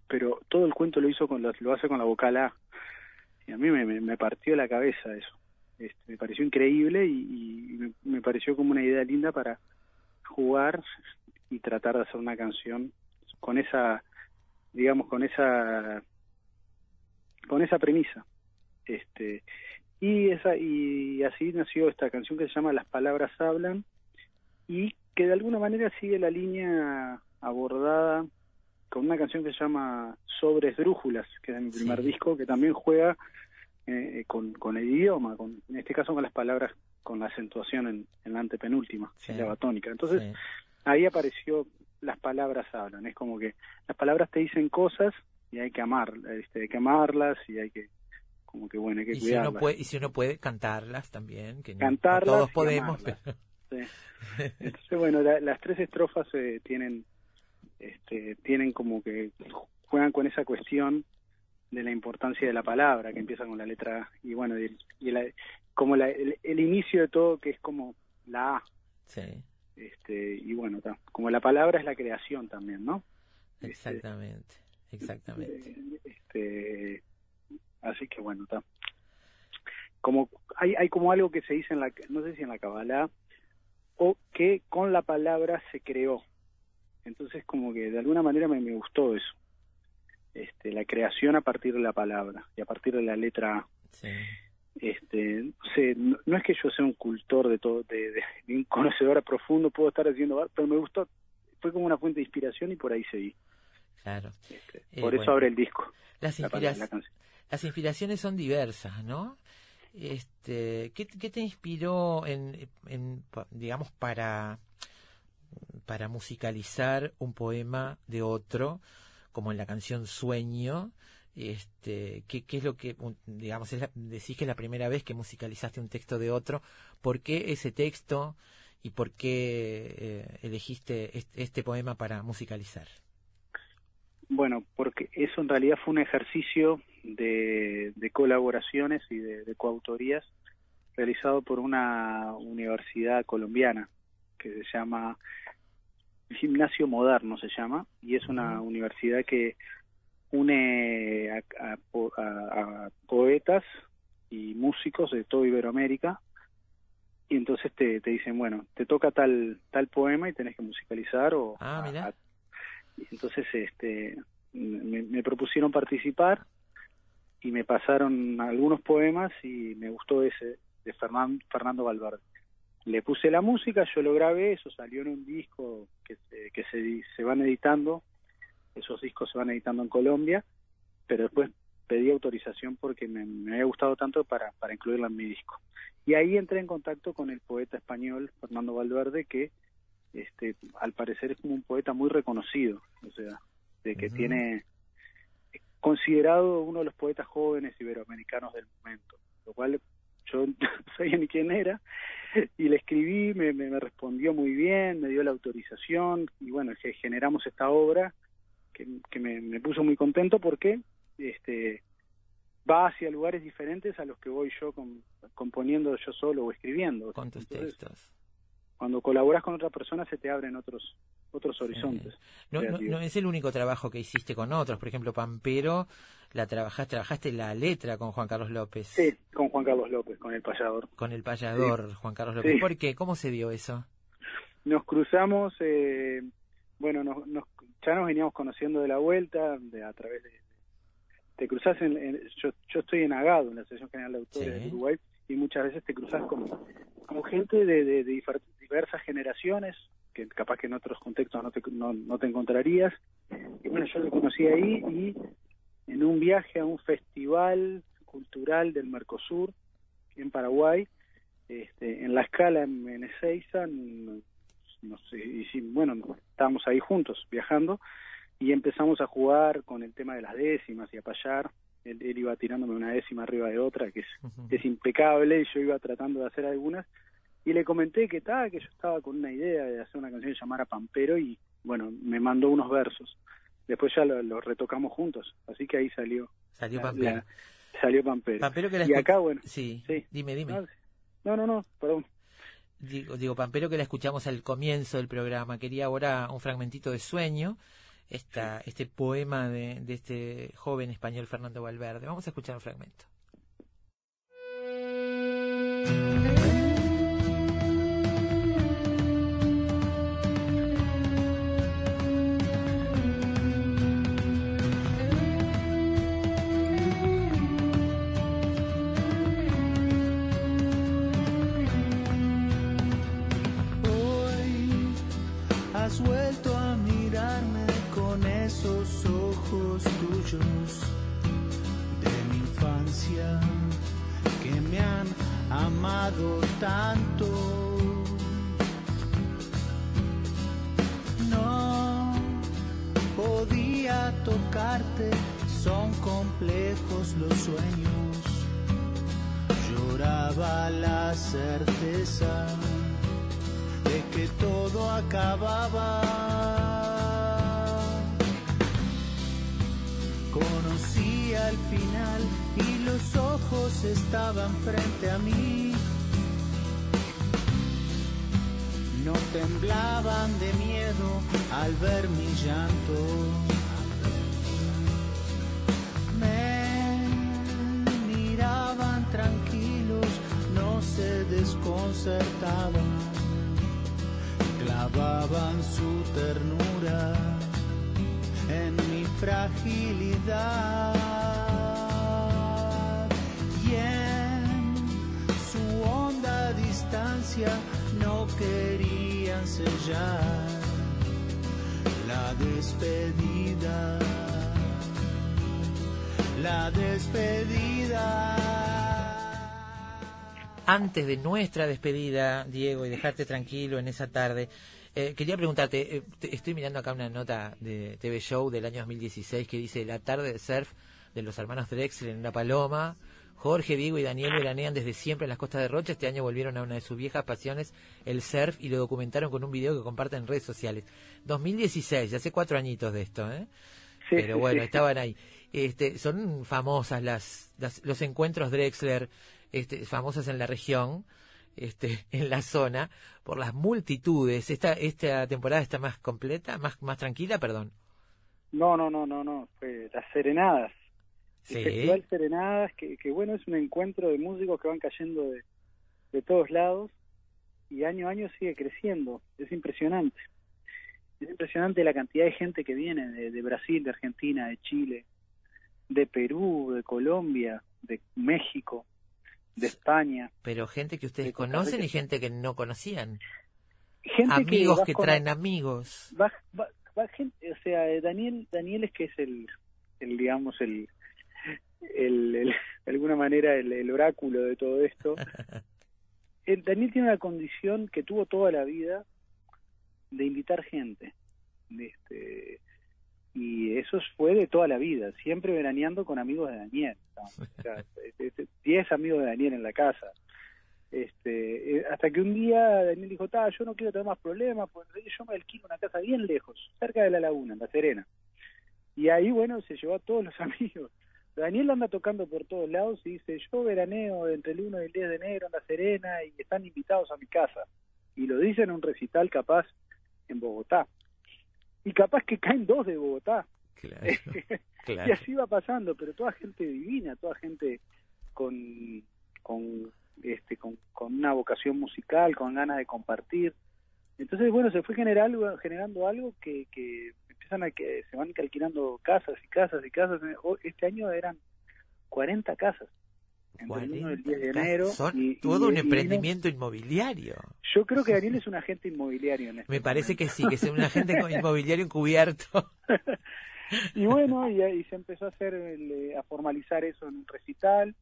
Speaker 10: pero todo el cuento lo hizo con la- lo hace con la vocal A. Y a mí me, me, me partió la cabeza eso. Este, me pareció increíble y, y me, me pareció como una idea linda para jugar y tratar de hacer una canción con esa, digamos, con esa, con esa premisa. Este, y esa y así nació esta canción que se llama Las palabras hablan y que de alguna manera sigue la línea abordada con una canción que se llama Sobre Esdrújulas, que es de mi
Speaker 2: Sí.
Speaker 10: primer disco, que también juega eh, con, con el idioma, con, en este caso con las palabras, con la acentuación en, en la antepenúltima,
Speaker 2: Sí.
Speaker 10: sílaba tónica. Entonces
Speaker 2: Sí.
Speaker 10: ahí apareció las palabras hablan, es como que las palabras te dicen cosas y hay que amar, este, hay que amarlas y hay que, como que bueno, hay que
Speaker 2: Y si, uno
Speaker 10: cuidarlas.
Speaker 2: puede, y si uno puede cantarlas también, que no- no
Speaker 10: Cantarlas
Speaker 2: todos podemos, pero-
Speaker 10: Sí. Entonces, bueno, la- las tres estrofas eh, tienen, este, tienen como que juegan con esa cuestión de la importancia de la palabra, que empieza con la letra A, y bueno, y, y la- como la- el, el inicio de todo, que es como la A,
Speaker 2: Sí,
Speaker 10: este, y bueno, como la palabra es la creación también, ¿no?
Speaker 2: exactamente, exactamente.
Speaker 10: Eh, Este, así que bueno, está. Como hay, hay como algo que se dice en la, no sé si en la Kabbalah, o que con la palabra se creó. Entonces como que de alguna manera me, me gustó eso. Este, la creación a partir de la palabra y a partir de la letra A.
Speaker 2: Sí.
Speaker 10: Este, no, sé, no, no es que yo sea un cultor de todo, de, de- de un conocedor profundo, puedo estar haciendo, pero me gustó, fue como una fuente de inspiración y por ahí seguí.
Speaker 2: Claro.
Speaker 10: Este,
Speaker 2: Eh,
Speaker 10: por eso
Speaker 2: bueno.
Speaker 10: abre el disco.
Speaker 2: Las,
Speaker 10: la, palabra, la.
Speaker 2: Las inspiraciones son diversas, ¿no? Este, ¿qué, te inspiró en, digamos, para, para musicalizar un poema de otro, como en la canción Sueño? Este, ¿qué, es lo que, digamos, es la- decís que es la primera vez que musicalizaste un texto de otro? ¿Por qué ese texto y por qué eh, elegiste este, este poema para musicalizar?
Speaker 10: Bueno, porque eso en realidad fue un ejercicio de, de colaboraciones y de, de coautorías realizado por una universidad colombiana que se llama Gimnasio Moderno se llama y es una universidad que une a, a a- a poetas y músicos de toda Iberoamérica. Y entonces te, te dicen bueno te toca tal tal poema y tenés que musicalizar o
Speaker 2: Ah, mira.
Speaker 10: a- entonces este me, me propusieron participar y me pasaron algunos poemas y me gustó ese de Fernan- Fernando Valverde. Le puse la música, yo lo grabé, eso salió en un disco que se, que se, se van editando, esos discos se van editando en Colombia, pero después pedí autorización porque me, me había gustado tanto para, para incluirla en mi disco. Y ahí entré en contacto con el poeta español Fernando Valverde, que este, al parecer es como un poeta muy reconocido, o sea, de que tiene considerado uno de los poetas jóvenes iberoamericanos del momento, lo cual yo no sabía ni quién era, y le escribí, me, me, me respondió muy bien, me dio la autorización, y bueno, generamos esta obra que, que me, me puso muy contento porque este va hacia lugares diferentes a los que voy yo con- componiendo yo solo o escribiendo. Entonces,
Speaker 2: textos.
Speaker 10: cuando colaboras con otra persona se te abren otros otros horizontes.
Speaker 2: No, no,
Speaker 10: creativos.
Speaker 2: no es el único trabajo que hiciste con otros. Por ejemplo, Pampero, la trabajaste, trabajaste la letra con Juan Carlos López.
Speaker 10: Sí, con Juan Carlos López, con el payador.
Speaker 2: Con el payador Juan Carlos López.
Speaker 10: Sí.
Speaker 2: ¿Por qué? ¿Cómo se dio eso?
Speaker 10: Nos cruzamos, eh, bueno, nos, nos- ya nos veníamos conociendo de la vuelta, de, a través de, te cruzas en, en- yo, yo estoy en Agado, en la Asociación General de Autores
Speaker 2: Sí.
Speaker 10: de Uruguay, y muchas veces te cruzas con, con gente de, de- diversas generaciones, que capaz que en otros contextos no te, no, no te encontrarías. Y bueno, yo lo conocí ahí y en un viaje a un festival cultural del Mercosur en Paraguay, este, en la escala en, en Ezeiza, no, no sé, y sí, bueno, estábamos ahí juntos viajando y empezamos a jugar con el tema de las décimas y a payar. Él, él iba tirándome una décima arriba de otra, que es, es impecable, y yo iba tratando de hacer algunas. Y le comenté que tal, que yo estaba con una idea de hacer una canción llamada Pampero y, bueno, me mandó unos versos. Después ya lo, lo retocamos juntos, así que ahí salió.
Speaker 2: Salió Pampero.
Speaker 10: la- salió Pampero.
Speaker 2: Pampero que la
Speaker 10: y acá, bueno,
Speaker 2: Sí,
Speaker 10: sí.
Speaker 2: dime, dime.
Speaker 10: No, no, no, no, perdón.
Speaker 2: Digo, digo, Pampero que la escuchamos al comienzo del programa. Quería ahora un fragmentito de Sueño, esta, este poema de, de este joven español Fernando Valverde. Vamos a escuchar un fragmento.
Speaker 9: No querían sellar la despedida, la despedida.
Speaker 2: Antes de nuestra despedida, Diego, y dejarte tranquilo en esa tarde, eh, quería preguntarte, eh, estoy mirando acá una nota de TV Show del año 2016 que dice La tarde de surf de los hermanos Drexler en La Paloma. Jorge, Diego y Daniel veranean desde siempre en las costas de Rocha. Este año volvieron a una de sus viejas pasiones, el surf, y lo documentaron con un video que comparten en redes sociales. 2016, ya hace cuatro añitos de esto, ¿eh?
Speaker 10: Sí,
Speaker 2: Pero bueno,
Speaker 10: sí.
Speaker 2: estaban ahí. Este, son famosas las, las- los encuentros Drexler, este, famosas en la región, este, en la zona, por las multitudes. Esta, esta temporada está más completa, más, más tranquila, perdón.
Speaker 10: No, no, no, no, no, las serenadas.
Speaker 2: Sí.
Speaker 10: El Festival Serenadas, que, que bueno, es un encuentro de músicos que van cayendo de, de todos lados y año a año sigue creciendo. Es impresionante. Es impresionante la cantidad de gente que viene de, de Brasil, de Argentina, de Chile, de Perú, de Colombia, de México, de España.
Speaker 2: Pero gente que ustedes conocen y gente que no conocían.
Speaker 10: Gente
Speaker 2: Amigos que
Speaker 10: con-
Speaker 2: traen amigos.
Speaker 10: va, va, va gente, o sea, eh, Daniel, Daniel es que es el, el digamos, el, el, el- de alguna manera el, el oráculo de todo esto. El, Daniel tiene una condición que tuvo toda la vida de invitar gente. Este, y eso fue de toda la vida, siempre veraneando con amigos de Daniel. ¿no? O sea, eh, eh, 10 amigos de Daniel en la casa. Este, eh, hasta que un día Daniel dijo, "Ta, yo no quiero tener más problemas, pues yo me alquilo una casa bien lejos, cerca de la laguna, en La Serena. Y ahí, bueno, se llevó a todos los amigos. Daniel anda tocando por todos lados y dice, yo veraneo entre el 1 y el 10 de enero en La Serena y están invitados a mi casa. Y lo dice en un recital capaz en Bogotá. Y capaz que caen dos de Bogotá.
Speaker 2: Claro,
Speaker 10: Y así va pasando, pero toda gente divina, toda gente con, con, este, con, con una vocación musical, con ganas de compartir. Entonces, bueno, se fue generando, generando algo que, que empiezan a que se van alquilando casas y casas y casas. Este año eran 40 casas. Entre el 1 y el 10 de enero.
Speaker 2: Son
Speaker 10: y-
Speaker 2: todo
Speaker 10: y-
Speaker 2: un
Speaker 10: y
Speaker 2: emprendimiento inmobiliario.
Speaker 10: Yo creo que Daniel es un agente inmobiliario en este
Speaker 2: Me parece que sí, que es un agente inmobiliario encubierto.
Speaker 10: Y bueno, y, y se empezó a hacer, el, eh, a formalizar eso en un recital,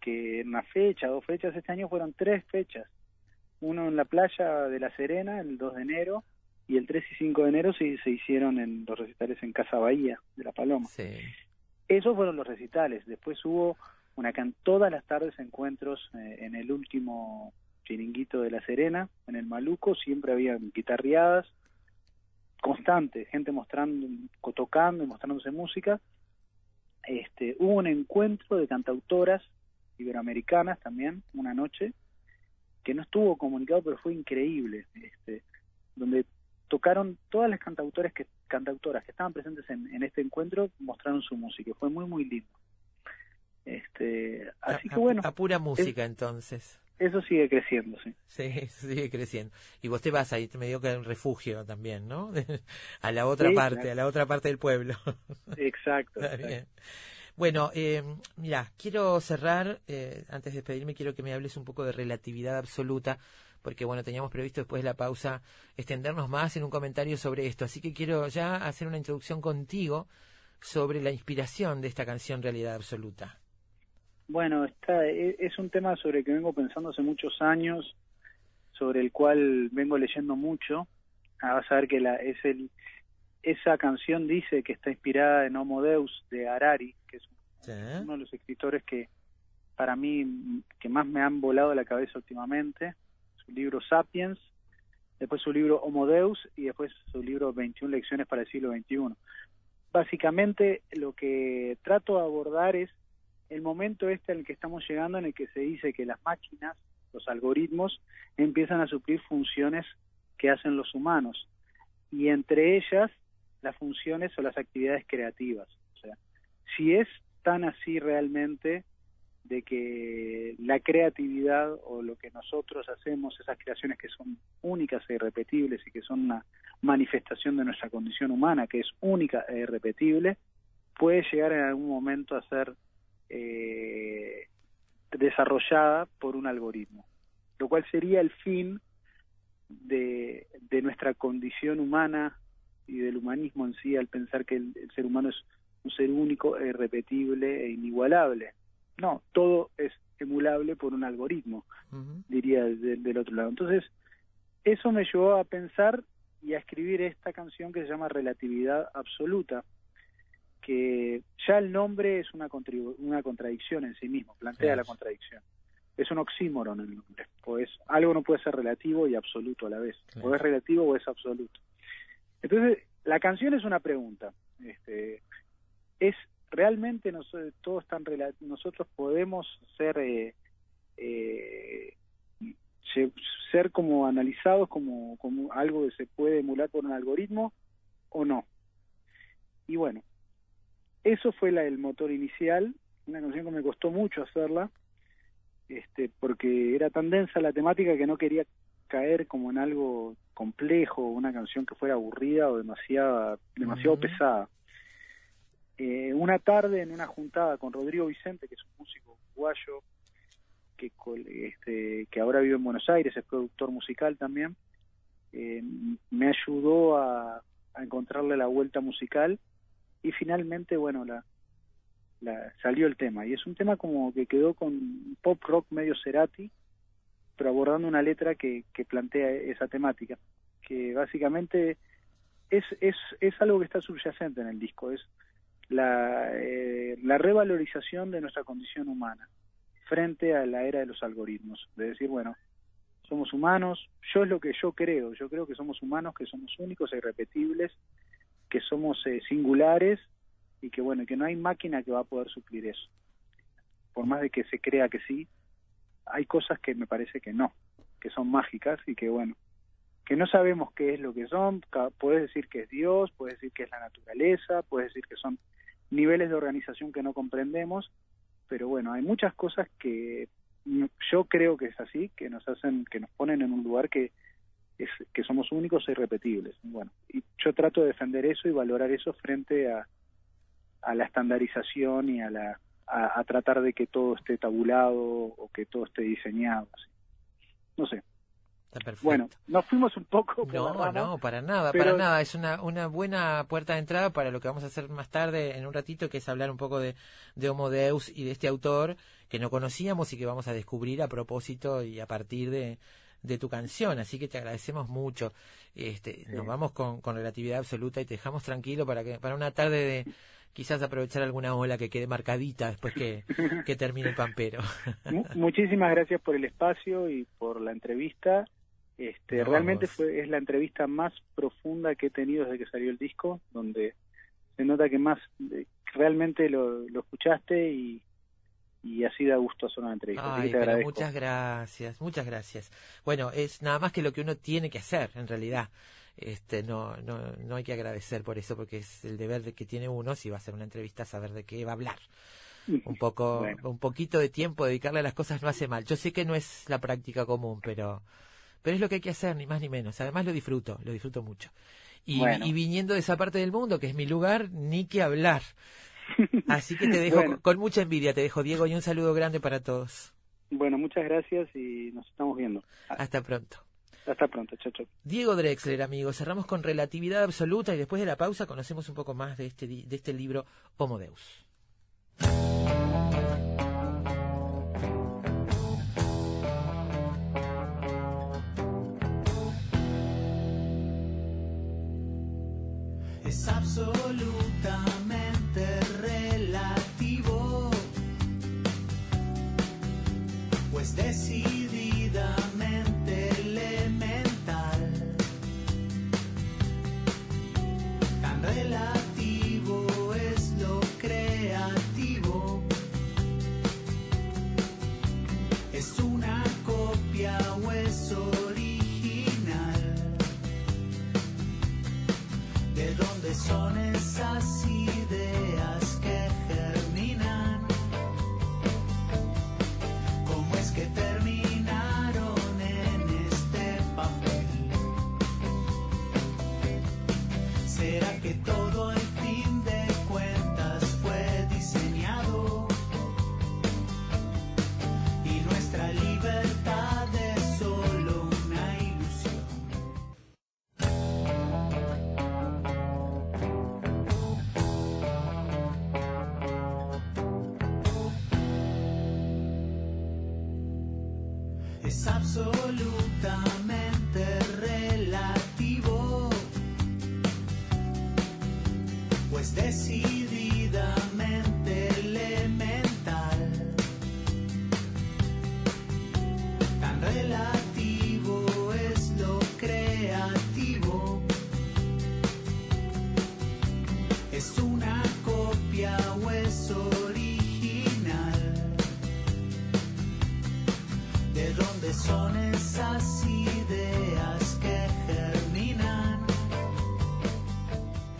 Speaker 10: que en una fecha, dos fechas, este año fueron tres fechas. Uno en la playa de La Serena, el 2 de enero, y el 3 y 5 de enero se, se hicieron en los recitales en Casa Bahía de La Paloma.
Speaker 2: Sí.
Speaker 10: Esos fueron los recitales. Después hubo una can todas las tardes encuentros eh, en el último chiringuito de La Serena, en el Maluco, siempre habían guitarreadas constante, gente mostrando, tocando y mostrándose música. Este, hubo un encuentro de cantautoras iberoamericanas también, una noche, que no estuvo comunicado, pero fue increíble, este, donde tocaron todas las cantautoras que, cantautoras que estaban presentes en, en este encuentro, mostraron su música, fue muy, muy lindo. Este, así
Speaker 2: A-
Speaker 10: que bueno,
Speaker 2: a pura música, entonces.
Speaker 10: eso sigue creciendo, sí.
Speaker 2: Sí, sigue creciendo. Y vos te vas ahí, me dio que un refugio también, ¿no? a la otra
Speaker 10: Sí,
Speaker 2: parte,
Speaker 10: claro.
Speaker 2: a la otra parte del pueblo.
Speaker 10: Exacto.
Speaker 2: Está
Speaker 10: exacto.
Speaker 2: bien. Bueno, eh, mira, quiero cerrar, eh, antes de despedirme, quiero que me hables un poco de relatividad absoluta, porque bueno, teníamos previsto después de la pausa extendernos más en un comentario sobre esto, así que quiero ya hacer una introducción contigo sobre la inspiración de esta canción Realidad Absoluta.
Speaker 10: Bueno, está, e- es un tema sobre el que vengo pensando hace muchos años, sobre el cual vengo leyendo mucho. Ah, vas a ver que la, es el, esa canción dice que está inspirada en Homo Deus de Harari, que es uno de los escritores que para mí que más me han volado la cabeza últimamente. Libro Sapiens, después su libro Homo Deus y después su libro 21 lecciones para el siglo XXI. Básicamente lo que trato de abordar es el momento este en el que estamos llegando en el que se dice que las máquinas, los algoritmos, empiezan a suplir funciones que hacen los humanos y entre ellas las funciones o las actividades creativas. O sea, si es tan así realmente de que la creatividad o lo que nosotros hacemos, esas creaciones que son únicas e irrepetibles y que son una manifestación de nuestra condición humana, que es única e irrepetible, puede llegar en algún momento a ser eh, desarrollada por un algoritmo, lo cual sería el fin de, de nuestra condición humana y del humanismo en sí al pensar que el, el ser humano es un ser único, e irrepetible e inigualable. No, todo es emulable por un algoritmo, diría de- del otro lado. Entonces, eso me llevó a pensar y a escribir esta canción que se llama Relatividad Absoluta, que ya el nombre es una, una contradicción en sí mismo, plantea la contradicción. Es un oxímoron el nombre, pues algo no puede ser relativo y absoluto a la vez, o es relativo o es absoluto. Entonces, la canción es una pregunta. Este, es realmente nos, todos están nosotros podemos ser eh, eh, se- ser como analizados como, como algo que se puede emular por un algoritmo o no. Y bueno, eso fue la, el motor inicial, una canción que me costó mucho hacerla, este, porque era tan densa la temática que no quería caer como en algo complejo, una canción que fuera aburrida o demasiado, demasiado pesada. Eh, una tarde en una juntada con Rodrigo Vicente, que es un músico uruguayo que, este, que ahora vive en Buenos Aires, es productor musical también, eh, me ayudó a, a encontrarle la vuelta musical y finalmente, bueno, la, la, salió el tema. Y es un tema como que quedó con pop rock medio Cerati, pero abordando una letra que, que plantea esa temática, que básicamente es, es, es algo que está subyacente en el disco, es la, eh, la revalorización de nuestra condición humana frente a la era de los algoritmos, de decir, bueno, somos humanos, yo es lo que yo creo, yo creo que somos humanos, que somos únicos e irrepetibles, que somos eh, singulares y que bueno, que no hay máquina que va a poder suplir eso. Por más de que se crea que sí, hay cosas que me parece que no, que son mágicas y que bueno, que no sabemos qué es lo que son, puedes decir que es Dios, puedes decir que es la naturaleza, puedes decir que son niveles de organización que no comprendemos, pero bueno, hay muchas cosas que yo creo que es así, que nos hacen, que nos ponen en un lugar que, es que somos únicos e irrepetibles. Bueno, y yo trato de defender eso y valorar eso frente a, a la estandarización y a la a, a tratar de que todo esté tabulado o que todo esté diseñado. así. No sé.
Speaker 2: Está perfecto.
Speaker 10: Bueno, nos fuimos un poco. por
Speaker 2: No, no, para nada,
Speaker 10: pero-
Speaker 2: para nada. Es una, una buena puerta de entrada para lo que vamos a hacer más tarde, en un ratito, que es hablar un poco de, de Homo Deus y de este autor que no conocíamos y que vamos a descubrir a propósito y a partir de, de tu canción. Así que te agradecemos mucho. Este, Nos vamos con, con relatividad absoluta y te dejamos tranquilo para que para una tarde de quizás aprovechar alguna ola que quede marcadita después que, que termine el pampero.
Speaker 10: Mu- muchísimas gracias por el espacio y por la entrevista. Este,
Speaker 2: No,
Speaker 10: realmente fue es la entrevista más profunda que he tenido desde que salió el disco, donde se nota que más eh, realmente lo, lo escuchaste y, y así da gusto hacer una entrevista.
Speaker 2: Ay,
Speaker 10: te
Speaker 2: pero muchas gracias, muchas gracias. Bueno, es nada más que lo que uno tiene que hacer, en realidad. Este, no, no, no hay que agradecer por eso, porque es el deber de que tiene uno, si va a hacer una entrevista, saber de qué va a hablar. Un poco,
Speaker 10: Bueno.
Speaker 2: un poquito de tiempo dedicarle a las cosas no hace mal. Yo sé que no es la práctica común, pero, pero es lo que hay que hacer, ni más ni menos. Además lo disfruto, lo disfruto mucho. Y,
Speaker 10: Bueno.
Speaker 2: y viniendo de esa parte del mundo, que es mi lugar, ni que hablar. Así que te dejo
Speaker 10: Bueno.
Speaker 2: con, con mucha envidia, te dejo Diego y un saludo grande para todos.
Speaker 10: Bueno, muchas gracias y nos estamos viendo.
Speaker 2: Hasta pronto.
Speaker 10: Hasta pronto, chao, chao.
Speaker 2: Diego Drexler, amigos, cerramos con relatividad absoluta y después de la pausa conocemos un poco más de este, de este libro Homo Deus.
Speaker 9: Es absolutamente relativo, pues decididamente ¿De dónde es absolutamente relativo, pues decididamente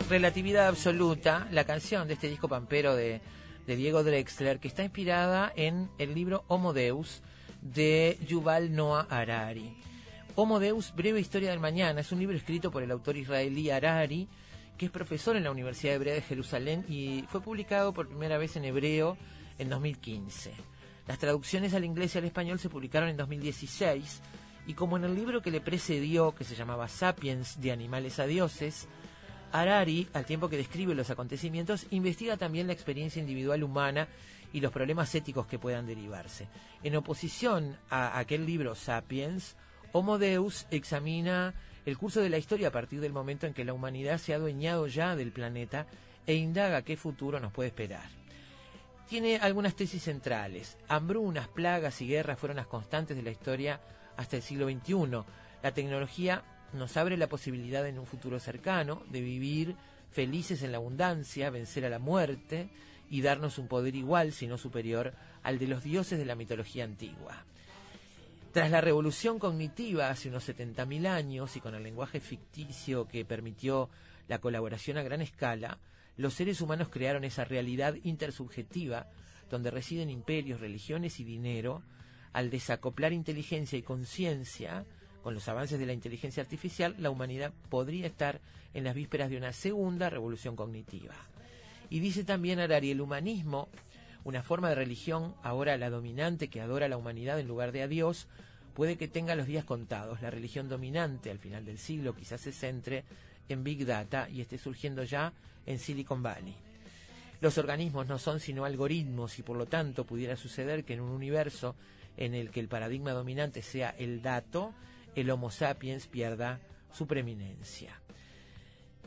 Speaker 2: Relatividad absoluta, la canción de este disco pampero de, de Diego Drexler, que está inspirada en el libro Homo Deus de Yuval Noah Harari. Homo Deus, breve historia del mañana, es un libro escrito por el autor israelí Harari, que es profesor en la Universidad Hebrea de Jerusalén y fue publicado por primera vez en hebreo en 2015. Las traducciones al inglés y al español se publicaron en 2016 y como en el libro que le precedió, que se llamaba Sapiens de animales a dioses, Harari, al tiempo que describe los acontecimientos, investiga también la experiencia individual humana y los problemas éticos que puedan derivarse. En oposición a aquel libro Sapiens, Homo Deus examina el curso de la historia a partir del momento en que la humanidad se ha adueñado ya del planeta e indaga qué futuro nos puede esperar. Tiene algunas tesis centrales. Hambrunas, plagas y guerras fueron las constantes de la historia hasta el siglo XXI. La tecnología nos abre la posibilidad en un futuro cercano de vivir felices en la abundancia, vencer a la muerte y darnos un poder igual, si no superior, al de los dioses de la mitología antigua. Tras la revolución cognitiva hace unos 70.000 años y con el lenguaje ficticio que permitió la colaboración a gran escala, los seres humanos crearon esa realidad intersubjetiva donde residen imperios, religiones y dinero, al desacoplar inteligencia y conciencia, Con los avances de la inteligencia artificial, la humanidad podría estar en las vísperas de una segunda revolución cognitiva. Y dice también Harari, el humanismo, una forma de religión, ahora la dominante que adora a la humanidad en lugar de a Dios, puede que tenga los días contados. La religión dominante al final del siglo quizás se centre en Big Data y esté surgiendo ya en Silicon Valley. Los organismos no son sino algoritmos y por lo tanto pudiera suceder que en un universo en el que el paradigma dominante sea el dato, el Homo sapiens pierda su preeminencia.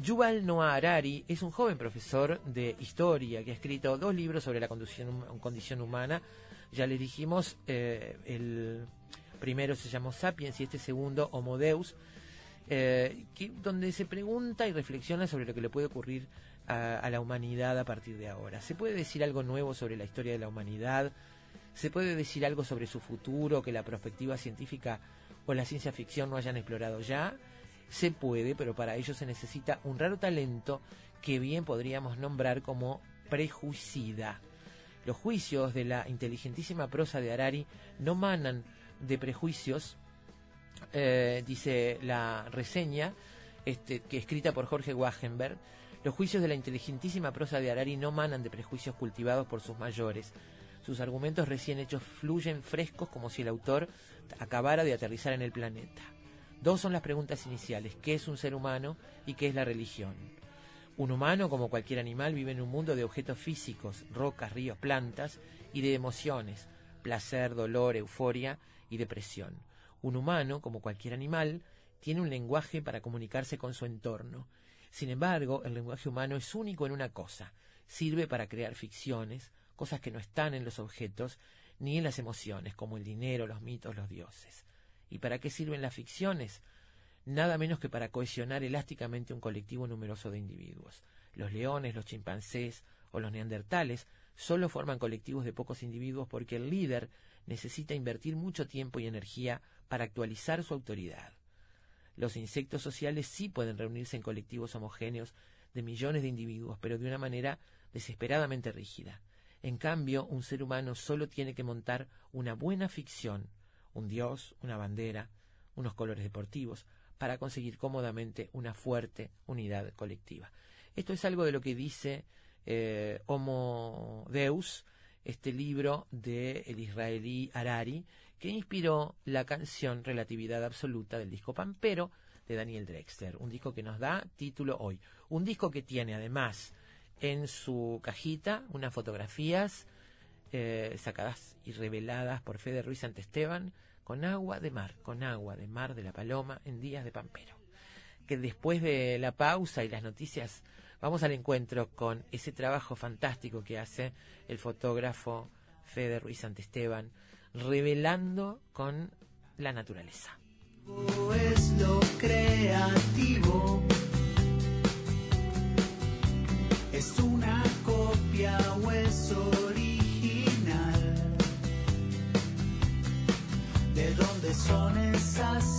Speaker 2: Yuval Noah Harari es un joven profesor de historia que ha escrito dos libros sobre la condición, humana. Ya les dijimos, eh, el primero se llamó Sapiens y este segundo Homo Deus, eh, donde se pregunta y reflexiona sobre lo que le puede ocurrir a, la humanidad a partir de ahora. ¿Se puede decir algo nuevo sobre la historia de la humanidad? ¿Se puede decir algo sobre su futuro que la perspectiva científica o la ciencia ficción no hayan explorado ya? Se puede, pero para ello se necesita un raro talento que bien podríamos nombrar como prejuicida. Los juicios de la inteligentísima prosa de Harari no manan de prejuicios, eh, dice la reseña, este, que escrita por Jorge Wagenberg, los juicios de la inteligentísima prosa de Harari no manan de prejuicios cultivados por sus mayores. Sus argumentos recién hechos fluyen frescos como si el autor acabara de aterrizar en el planeta. Dos son las preguntas iniciales, ¿qué es un ser humano y qué es la religión? Un humano, como cualquier animal, vive en un mundo de objetos físicos, rocas, ríos, plantas, y de emociones, placer, dolor, euforia y depresión. Un humano, como cualquier animal, tiene un lenguaje para comunicarse con su entorno. Sin embargo, el lenguaje humano es único en una cosa, sirve para crear ficciones, cosas que no están en los objetos ni en las emociones, como el dinero, los mitos, los dioses. ¿Y para qué sirven las ficciones? Nada menos que para cohesionar elásticamente un colectivo numeroso de individuos. Los leones, los chimpancés o los neandertales solo forman colectivos de pocos individuos porque el líder necesita invertir mucho tiempo y energía para actualizar su autoridad. Los insectos sociales sí pueden reunirse en colectivos homogéneos de millones de individuos, pero de una manera desesperadamente rígida. En cambio, un ser humano solo tiene que montar una buena ficción, un dios, una bandera, unos colores deportivos, para conseguir cómodamente una fuerte unidad colectiva. Esto es algo de lo que dice eh, Homo Deus, este libro de el israelí Harari, que inspiró la canción Relatividad Absoluta del disco Pampero de Daniel Drexler, un disco que nos da título hoy. Un disco que tiene además en su cajita unas fotografías eh, sacadas y reveladas por Fede Ruiz Esteban con agua de mar, con agua de mar de la Paloma en días de Pampero. Que después de la pausa y las noticias vamos al encuentro con ese trabajo fantástico que hace el fotógrafo Fede Ruiz Esteban, revelando con la naturaleza.
Speaker 9: Es lo creativo es una copia o es original. ¿De dónde son esas